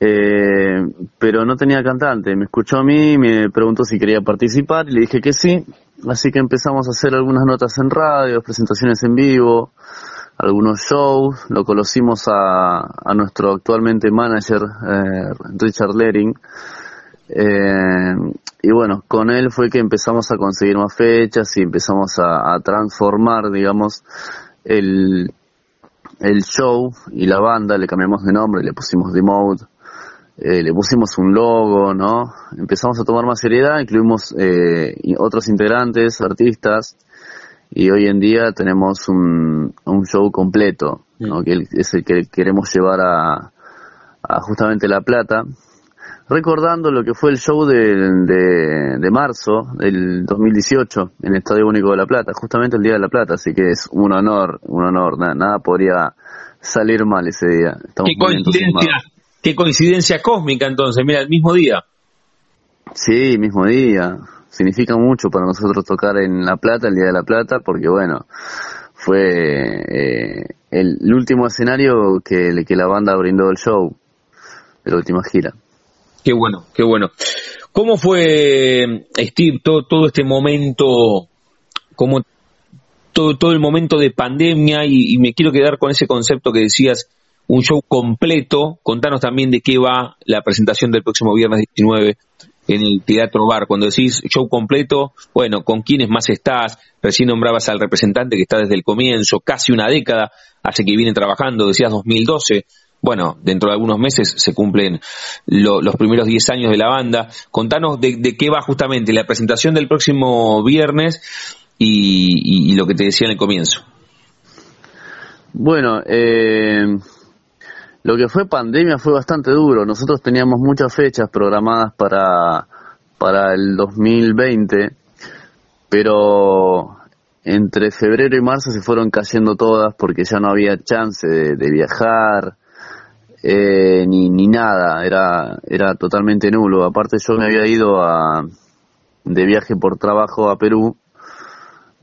eh, pero no tenía cantante. Me escuchó a mí, me preguntó si quería participar y le dije que sí. Así que empezamos a hacer algunas notas en radio, presentaciones en vivo, algunos shows. Lo conocimos a, a nuestro actualmente manager, eh, Richard Lering. Eh, y bueno, con él fue que empezamos a conseguir más fechas y empezamos a, transformar, digamos, el, el show y la banda, le cambiamos de nombre, le pusimos The eh, le pusimos un logo, ¿no? Empezamos a tomar más seriedad, incluimos eh, otros integrantes, artistas, y hoy en día tenemos un, un show completo, ¿no? Que es el que queremos llevar a, a justamente La Plata, recordando lo que fue el show de, de, de, marzo del 2018 en el Estadio Único de La Plata, justamente el Día de La Plata, así que es un honor, un honor, nada, nada podría salir mal ese día. Estamos ¿Qué coincidencia? Qué coincidencia cósmica entonces, mira, el mismo día. Sí, mismo día. Significa mucho para nosotros tocar en La Plata, el Día de la Plata, porque bueno, fue eh, el, último escenario que, que la banda brindó el show de la última gira. Qué bueno, qué bueno. ¿Cómo fue, Steve, todo, todo este momento, como todo, todo el momento de pandemia? Y, y me quiero quedar con ese concepto que decías, un show completo. Contanos también de qué va la presentación del próximo viernes 19 en el Teatro Bar. Cuando decís show completo, bueno, ¿con quiénes más estás? Recién nombrabas al representante que está desde el comienzo, casi una década hace que viene trabajando, decías 2012. Bueno, dentro de algunos meses se cumplen los primeros 10 años de la banda. Contanos de, qué va justamente la presentación del próximo viernes y, y lo que te decía en el comienzo. Bueno, eh, lo que fue pandemia fue bastante duro. Nosotros teníamos muchas fechas programadas para, para el 2020, pero entre febrero y marzo se fueron cayendo todas porque ya no había chance de, viajar eh, ni, ni nada, era, era totalmente nulo. Aparte yo me había ido a, de viaje por trabajo a Perú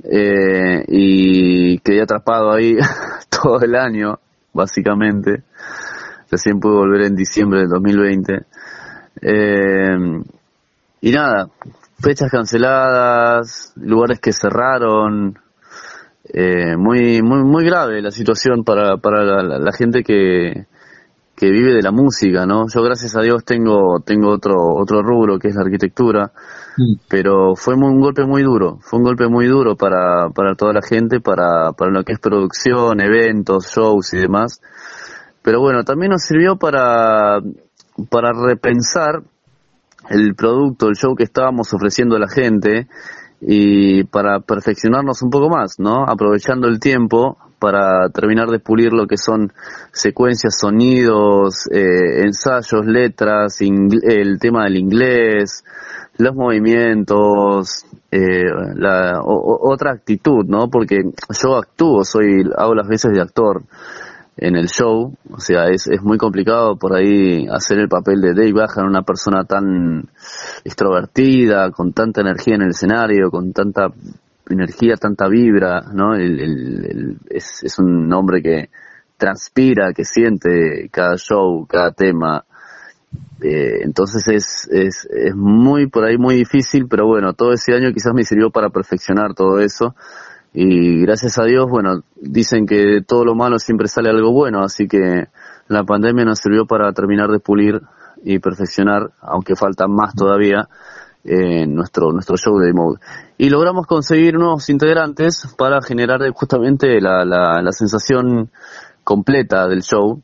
eh, y quedé atrapado ahí todo el año, básicamente recién pude volver en diciembre del 2020. Eh, y nada, fechas canceladas, lugares que cerraron, eh, muy, muy, muy grave la situación para, para la, gente que, que vive de la música, ¿no? Yo gracias a Dios tengo, tengo otro, otro rubro que es la arquitectura, mm. pero fue un golpe muy duro, fue un golpe muy duro para, para toda la gente, para, para lo que es producción, eventos, shows y demás. Pero bueno, también nos sirvió para, para repensar el producto, el show que estábamos ofreciendo a la gente y para perfeccionarnos un poco más, ¿no? Aprovechando el tiempo para terminar de pulir lo que son secuencias, sonidos, eh, ensayos, letras, el tema del inglés, los movimientos, eh, la, otra actitud, ¿no? Porque yo actúo, soy, hago las veces de actor en el show, o sea, es, es muy complicado por ahí hacer el papel de Dave Bajan, una persona tan extrovertida, con tanta energía en el escenario, con tanta energía, tanta vibra, ¿no? El, es, es un hombre que transpira, que siente cada show, cada tema. Eh, entonces es, es, es muy, por ahí muy difícil, pero bueno, todo ese año quizás me sirvió para perfeccionar todo eso y gracias a Dios, bueno, dicen que de todo lo malo siempre sale algo bueno, así que la pandemia nos sirvió para terminar de pulir y perfeccionar, aunque falta más todavía, eh, nuestro, nuestro show de mode. Y logramos conseguir nuevos integrantes para generar justamente la, la, la sensación completa del show.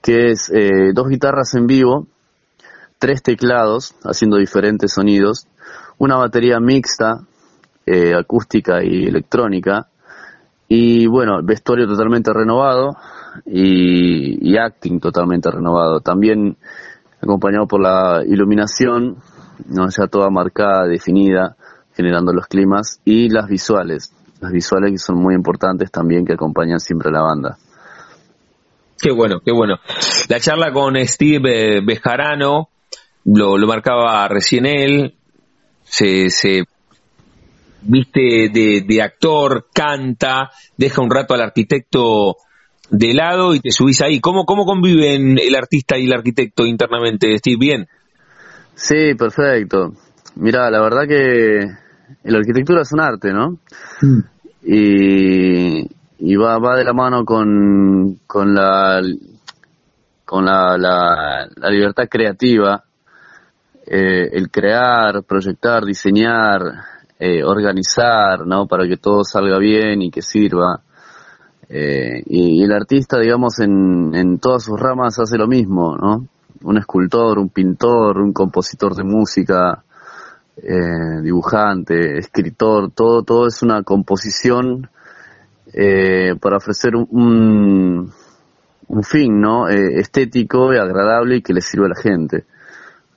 que es eh, dos guitarras en vivo, tres teclados haciendo diferentes sonidos, una batería mixta, eh, acústica y electrónica, y bueno, vestuario totalmente renovado y, y acting totalmente renovado. También acompañado por la iluminación, ¿no? ya toda marcada, definida, generando los climas, y las visuales, las visuales que son muy importantes también que acompañan siempre a la banda. Qué bueno, qué bueno. La charla con Steve eh, Bejarano, lo, lo marcaba recién él, se, se viste de, de, actor, canta, deja un rato al arquitecto de lado y te subís ahí. ¿Cómo, cómo conviven el artista y el arquitecto internamente, Steve? ¿Bien? Sí, perfecto. Mira, la verdad que la arquitectura es un arte, ¿no? Mm. Y, y va, va de la mano con, con la con la, la, libertad creativa, eh, el crear, proyectar, diseñar, eh, organizar, ¿no? Para que todo salga bien y que sirva. Eh, y, el artista, digamos, en, en todas sus ramas hace lo mismo, ¿no? Un escultor, un pintor, un compositor de música, eh, dibujante, escritor, todo, todo es una composición eh, para ofrecer un, un fin ¿no? Estético y agradable y que le sirva a la gente.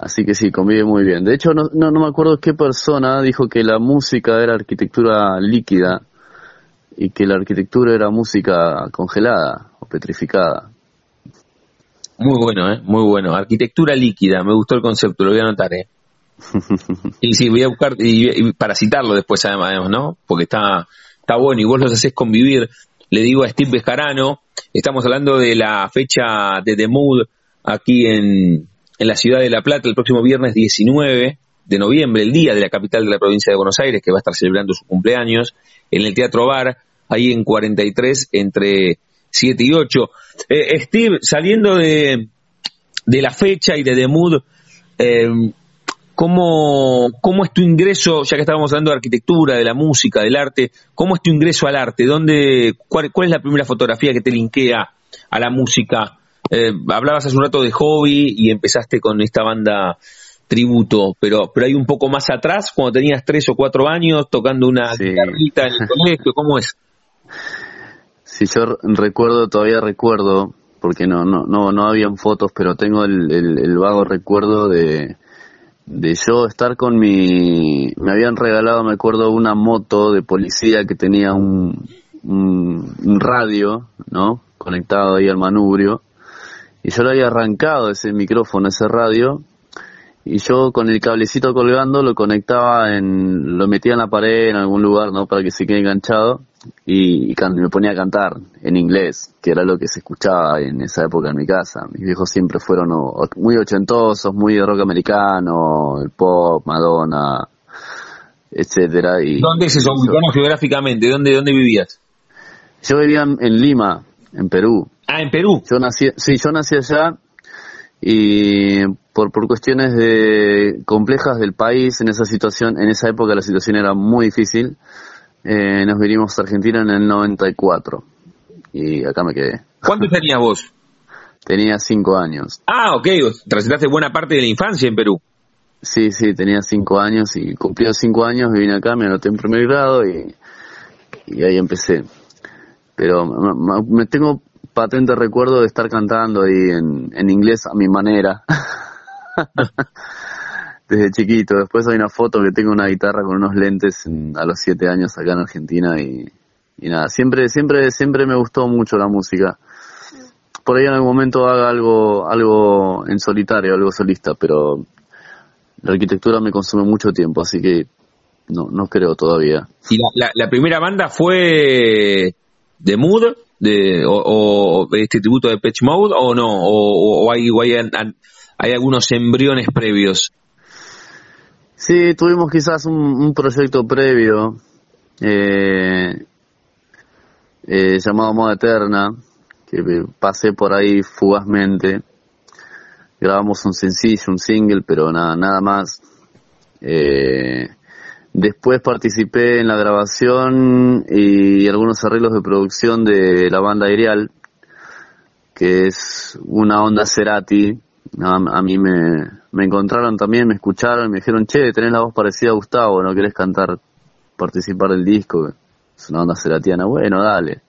Así que sí, convive muy bien. De hecho, no, no, me acuerdo qué persona dijo que la música era arquitectura líquida y que la arquitectura era música congelada o petrificada. Muy bueno, ¿eh? Muy bueno. Arquitectura líquida, me gustó el concepto, lo voy a anotar, ¿eh? y sí, voy a buscar, y, para citarlo después además, ¿no? Porque está, está bueno y vos los haces convivir. Le digo a Steve Bejarano, estamos hablando de la fecha de The Mood aquí en, en la ciudad de La Plata el próximo viernes 19 de noviembre, el día de la capital de la provincia de Buenos Aires, que va a estar celebrando su cumpleaños, en el Teatro Bar, ahí en 43, entre 7 y 8. Eh, Steve, saliendo de, de la fecha y de The Mood, eh, ¿Cómo, ¿Cómo es tu ingreso, ya que estábamos hablando de arquitectura, de la música, del arte, cómo es tu ingreso al arte? ¿Dónde, cuál, es la primera fotografía que te linkea a la música? Eh, hablabas hace un rato de hobby y empezaste con esta banda tributo, pero, pero hay un poco más atrás, cuando tenías tres o cuatro años, tocando una guitarrita en el colegio, ¿cómo es? Sí, yo recuerdo, todavía recuerdo, porque no, no, no, no habían fotos, pero tengo el vago recuerdo de, de yo estar con mi... Me habían regalado, me acuerdo, una moto de policía que tenía un, un, radio, ¿no? Conectado ahí al manubrio. Y yo le había arrancado ese micrófono, ese radio, y yo con el cablecito colgando lo conectaba en, lo metía en la pared en algún lugar, ¿no? Para que se quede enganchado y, me ponía a cantar en inglés, que era lo que se escuchaba en esa época en mi casa. Mis viejos siempre fueron muy ochentosos, muy de rock americano, el pop, Madonna, etcétera. Y, ¿Dónde se son geográficamente? ¿Dónde, ¿Dónde vivías? Yo vivía en Lima, en Perú. Ah, en Perú. Yo nací, sí, yo nací allá y por, por cuestiones de complejas del país en esa situación, en esa época la situación era muy difícil eh, nos vinimos a Argentina en el 94 y acá me quedé. ¿Cuánto tenías vos? Tenía cinco años. Ah, ok, transitaste buena parte de la infancia en Perú. Sí, sí, tenía cinco años y cumplió cinco años, vine acá, me anoté en primer grado y, y ahí empecé. Pero me tengo patente recuerdo de estar cantando ahí en, en inglés a mi manera. desde chiquito. Después hay una foto que tengo una guitarra con unos lentes a los siete años acá en Argentina y, nada, siempre, siempre, siempre me gustó mucho la música. Por ahí en algún momento haga algo, algo en solitario, algo solista, pero la arquitectura me consume mucho tiempo, así que no, no creo todavía. ¿Y la, primera banda fue de Mood? De, o, este tributo de Pitch Mode o no? ¿O, hay, o hay, hay algunos embriones previos? Sí, tuvimos quizás un, proyecto previo eh, eh, llamado Moda Eterna, que pasé por ahí fugazmente. Grabamos un sencillo, un single, pero nada, nada más. Eh, después participé en la grabación y algunos arreglos de producción de la banda Aerial, que es una onda Cerati. A, mí me, encontraron también, me escucharon, me dijeron, che, tenés la voz parecida a Gustavo, ¿no querés cantar, participar del disco? Es una onda ceratiana. Bueno, dale.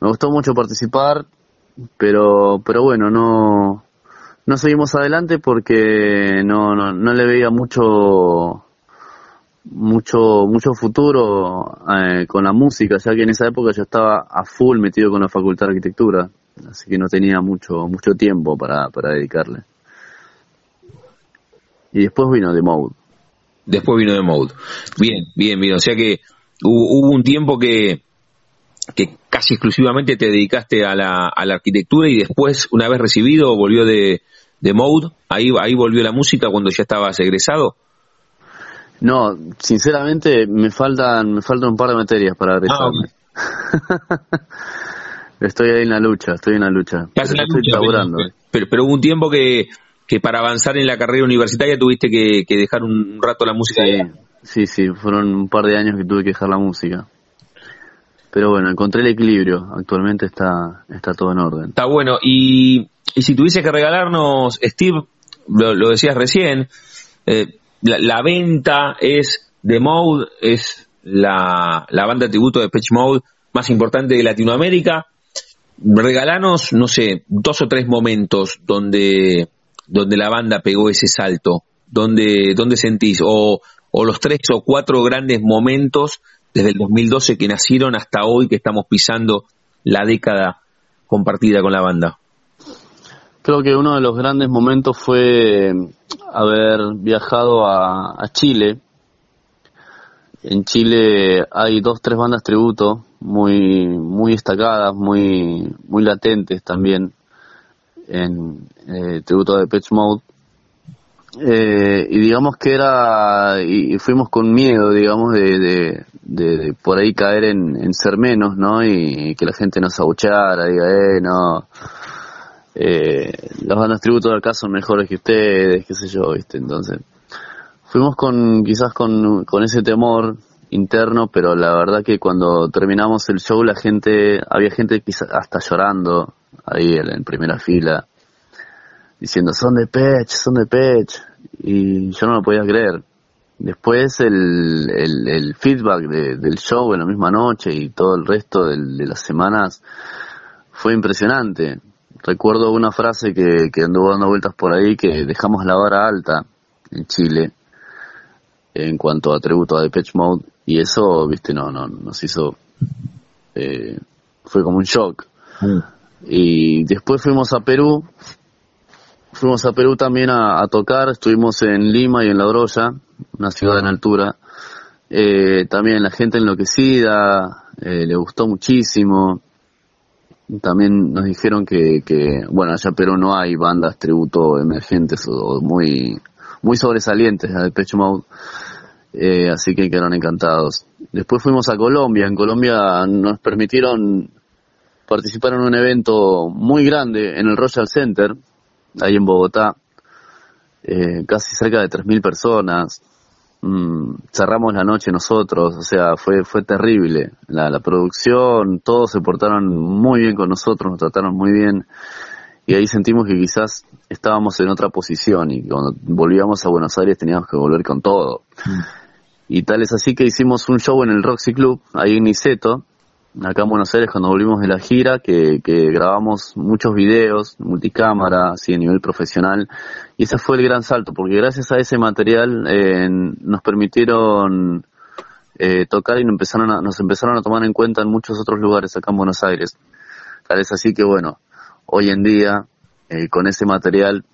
Me gustó mucho participar, pero, pero bueno, no, no seguimos adelante porque no, no, no le veía mucho mucho mucho futuro eh, con la música, ya que en esa época yo estaba a full metido con la Facultad de Arquitectura, así que no tenía mucho mucho tiempo para, para dedicarle. Y después vino The Mode. Después vino The Mode. Bien, bien, bien. O sea que hubo, un tiempo que, que casi exclusivamente te dedicaste a la, a la arquitectura y después, una vez recibido, volvió de, de Mode. Ahí, ahí volvió la música cuando ya estabas egresado. No, sinceramente me faltan me faltan un par de materias para egresarme. Ah, estoy ahí en la lucha, estoy en la lucha. estoy pero, pero, hubo un tiempo que, que para avanzar en la carrera universitaria tuviste que, dejar un rato la música. Sí, sí, sí, fueron un par de años que tuve que dejar la música. Pero bueno, encontré el equilibrio. Actualmente está, está todo en orden. Está bueno. Y, y si tuviese que regalarnos, Steve, lo, decías recién, eh, la, venta es de Mode, es la, la banda tributo de Pitch Mode más importante de Latinoamérica. Regalanos, no sé, dos o tres momentos donde, donde la banda pegó ese salto, donde, donde sentís, o, o los tres o cuatro grandes momentos desde el 2012 que nacieron hasta hoy que estamos pisando la década compartida con la banda. Creo que uno de los grandes momentos fue haber viajado a, Chile. En Chile hay dos, tres bandas tributo muy, muy destacadas, muy, muy latentes también en eh, tributo de Pitch Mode. Eh, y digamos que era, y, fuimos con miedo, digamos, de, de, por ahí caer en, ser menos, ¿no? Y, que la gente nos abucheara, diga, eh, no, eh, las bandas tributo de acá son mejores que ustedes, qué sé yo, ¿viste? Entonces, fuimos con, quizás con, con ese temor interno, pero la verdad que cuando terminamos el show la gente, había gente quizás hasta llorando ahí en, primera fila, diciendo son de Pech, son de Pech, y yo no lo podía creer. Después el, el, feedback del show en la misma noche y todo el resto de las semanas fue impresionante recuerdo una frase que, que anduvo dando vueltas por ahí, que dejamos la vara alta en Chile en cuanto a tributo a Depeche Mode y eso, viste, no, no, nos hizo, eh, fue como un shock. Mm. Y después fuimos a Perú, fuimos a Perú también a, tocar, estuvimos en Lima y en La Broya, una ciudad en altura. Eh, también la gente enloquecida, eh, le gustó muchísimo. También nos dijeron que, que, bueno, allá pero no hay bandas tributo emergentes o, muy, muy sobresalientes de Pecho Mode, eh, así que quedaron encantados. Después fuimos a Colombia, en Colombia nos permitieron participar en un evento muy grande en el Royal Center, ahí en Bogotá, eh, casi cerca de 3.000 personas, Mm, cerramos la noche nosotros, o sea, fue fue terrible. La, la producción, todos se portaron muy bien con nosotros, nos trataron muy bien y ahí sentimos que quizás estábamos en otra posición y cuando volvíamos a Buenos Aires teníamos que volver con todo. Mm. Y tal es así que hicimos un show en el Roxy Club, ahí en Niceto, acá en Buenos Aires cuando volvimos de la gira, que, que grabamos muchos videos, multicámara, así a nivel profesional, y ese fue el gran salto, porque gracias a ese material eh, nos permitieron eh, tocar y nos empezaron, a, nos empezaron a tomar en cuenta en muchos otros lugares acá en Buenos Aires. Tal es así que bueno, hoy en día, eh, con ese material,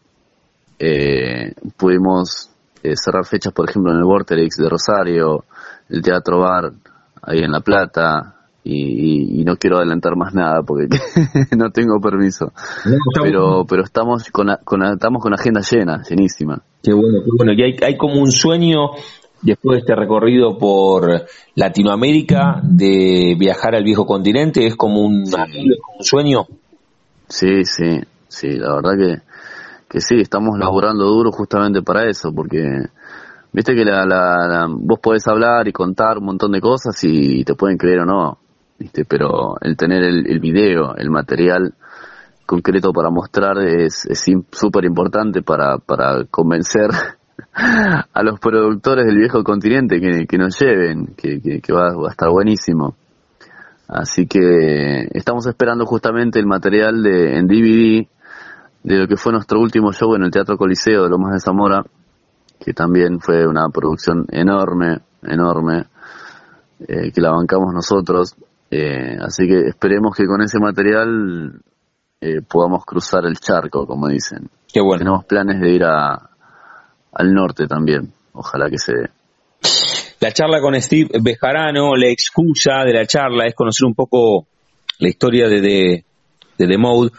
pudimos cerrar fechas, por ejemplo, en el Vortex de Rosario, el Teatro Bar, ahí en La Plata, y, no quiero adelantar más nada porque no tengo permiso. pero pero estamos con, con, estamos con agenda llena, llenísima. Qué bueno, qué bueno. Y hay, hay como un sueño después de este recorrido por Latinoamérica de viajar al viejo continente, es como un, sueño. Sí, sí, sí, la verdad que, que sí, estamos laburando duro justamente para eso, porque viste que la, la, vos podés hablar y contar un montón de cosas y te pueden creer o no, pero el tener el, video, el material, concreto para mostrar es súper importante para, para convencer a los productores del viejo continente que, nos lleven, que, que, va, a estar buenísimo. Así que estamos esperando justamente el material de, en DVD de lo que fue nuestro último show en el Teatro Coliseo de Lomas de Zamora, que también fue una producción enorme, enorme, eh, que la bancamos nosotros. Eh, así que esperemos que con ese material eh, podamos cruzar el charco, como dicen. Qué bueno. Tenemos planes de ir a, al norte también, ojalá que se dé. La charla con Steve Bejarano, la excusa de la charla es conocer un poco la historia de, de, de The Mode,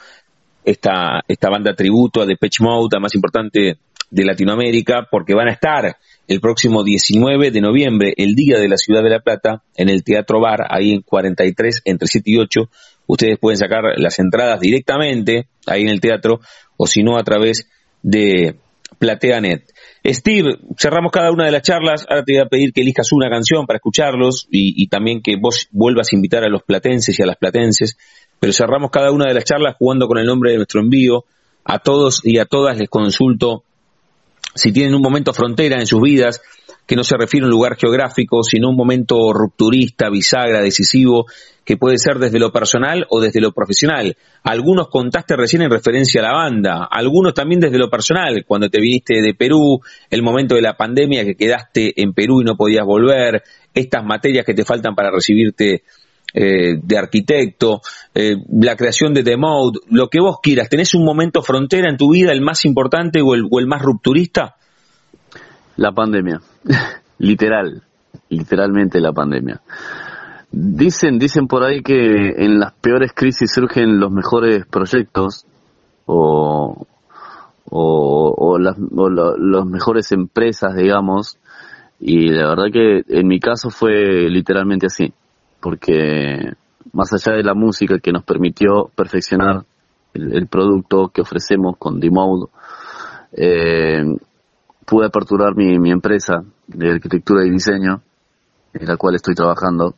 esta, esta banda tributo a Depeche Mode, la más importante de Latinoamérica, porque van a estar el próximo 19 de noviembre, el día de la Ciudad de La Plata, en el Teatro Bar, ahí en 43, entre 7 y 8. Ustedes pueden sacar las entradas directamente ahí en el teatro, o si no, a través de PlateaNet. Steve, cerramos cada una de las charlas. Ahora te voy a pedir que elijas una canción para escucharlos y, y, también que vos vuelvas a invitar a los platenses y a las platenses. Pero cerramos cada una de las charlas jugando con el nombre de nuestro envío. A todos y a todas les consulto si tienen un momento frontera en sus vidas, que no se refiere a un lugar geográfico, sino un momento rupturista, bisagra, decisivo, que puede ser desde lo personal o desde lo profesional. Algunos contaste recién en referencia a la banda, algunos también desde lo personal, cuando te viniste de Perú, el momento de la pandemia que quedaste en Perú y no podías volver, estas materias que te faltan para recibirte eh, de arquitecto, eh, la creación de The Mode, lo que vos quieras. ¿Tenés un momento frontera en tu vida, el más importante o el, o el más rupturista? La pandemia, literal, literalmente la pandemia. Dicen, dicen por ahí que en las peores crisis surgen los mejores proyectos o, o, las, las mejores empresas, digamos, y la verdad que en mi caso fue literalmente así, porque más allá de la música que nos permitió perfeccionar el, producto que ofrecemos con D-Mode, eh, pude aperturar mi, mi empresa de arquitectura y diseño, en la cual estoy trabajando.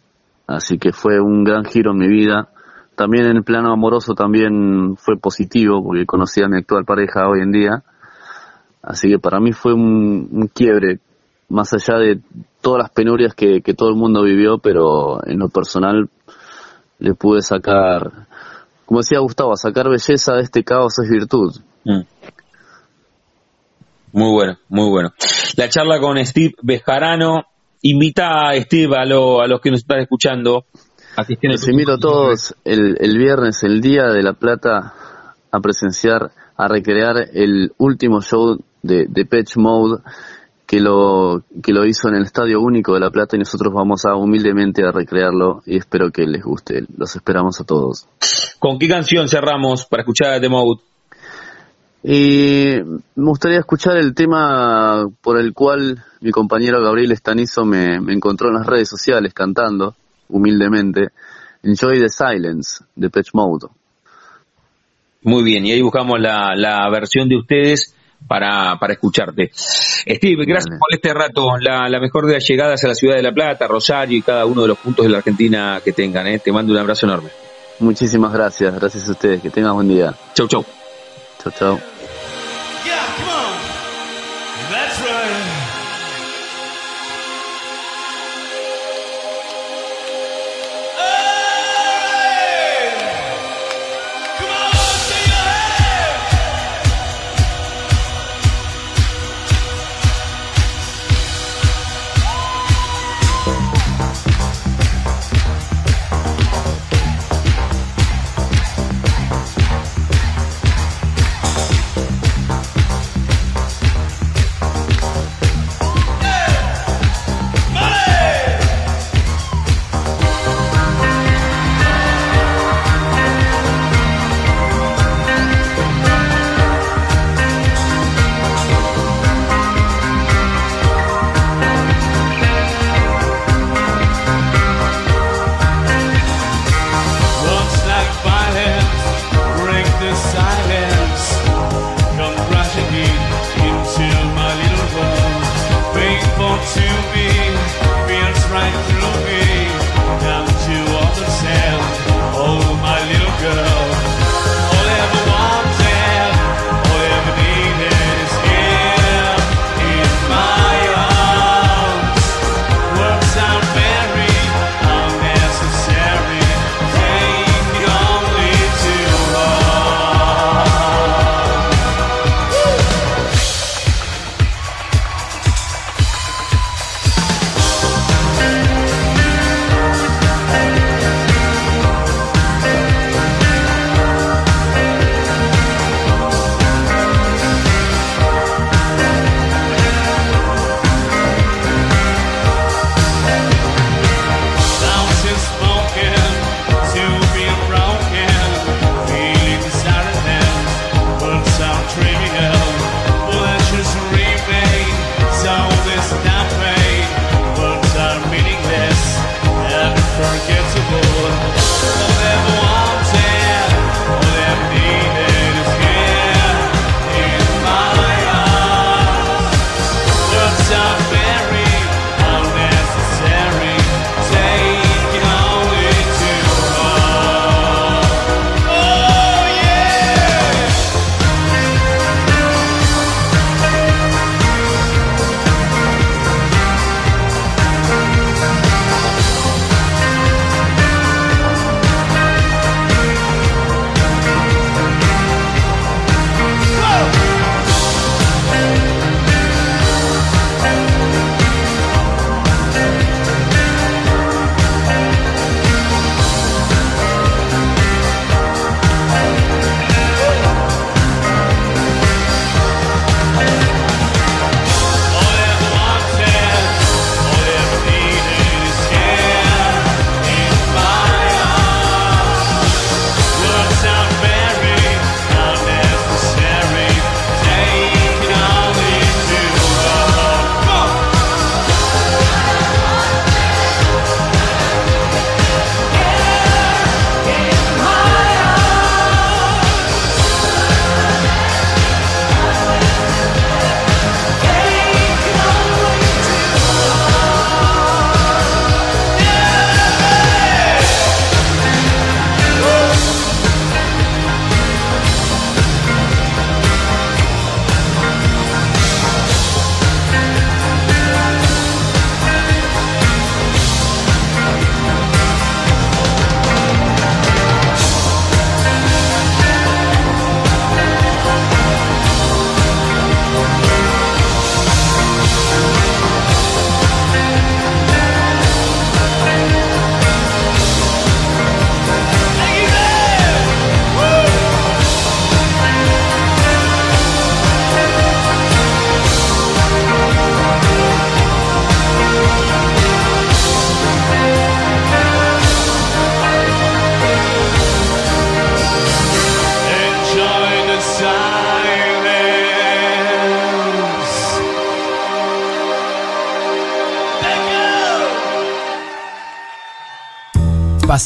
Así que fue un gran giro en mi vida. También en el plano amoroso también fue positivo, porque conocí a mi actual pareja hoy en día. Así que para mí fue un, quiebre, más allá de todas las penurias que, todo el mundo vivió, pero en lo personal le pude sacar, como decía Gustavo, sacar belleza de este caos es virtud. Mm. Muy bueno, muy bueno. La charla con Steve Bejarano. Invita a Steve a, los que nos están escuchando. Los invito a todos el, el viernes, el Día de la Plata, a presenciar, a recrear el último show de, de Patch Mode que lo, que lo hizo en el Estadio Único de La Plata y nosotros vamos a humildemente a recrearlo y espero que les guste. Los esperamos a todos. ¿Con qué canción cerramos para escuchar a The Mode? Y me gustaría escuchar el tema por el cual mi compañero Gabriel Estanizo me, encontró en las redes sociales cantando, humildemente, Enjoy the Silence de Patch Mode. Muy bien, y ahí buscamos la, la versión de ustedes para, para escucharte. Steve, gracias por este rato. La, la, mejor de las llegadas a la ciudad de La Plata, Rosario y cada uno de los puntos de la Argentina que tengan. ¿eh? Te mando un abrazo enorme. Muchísimas gracias, gracias a ustedes. Que tengan buen día. Chau, chau. Chao, chao.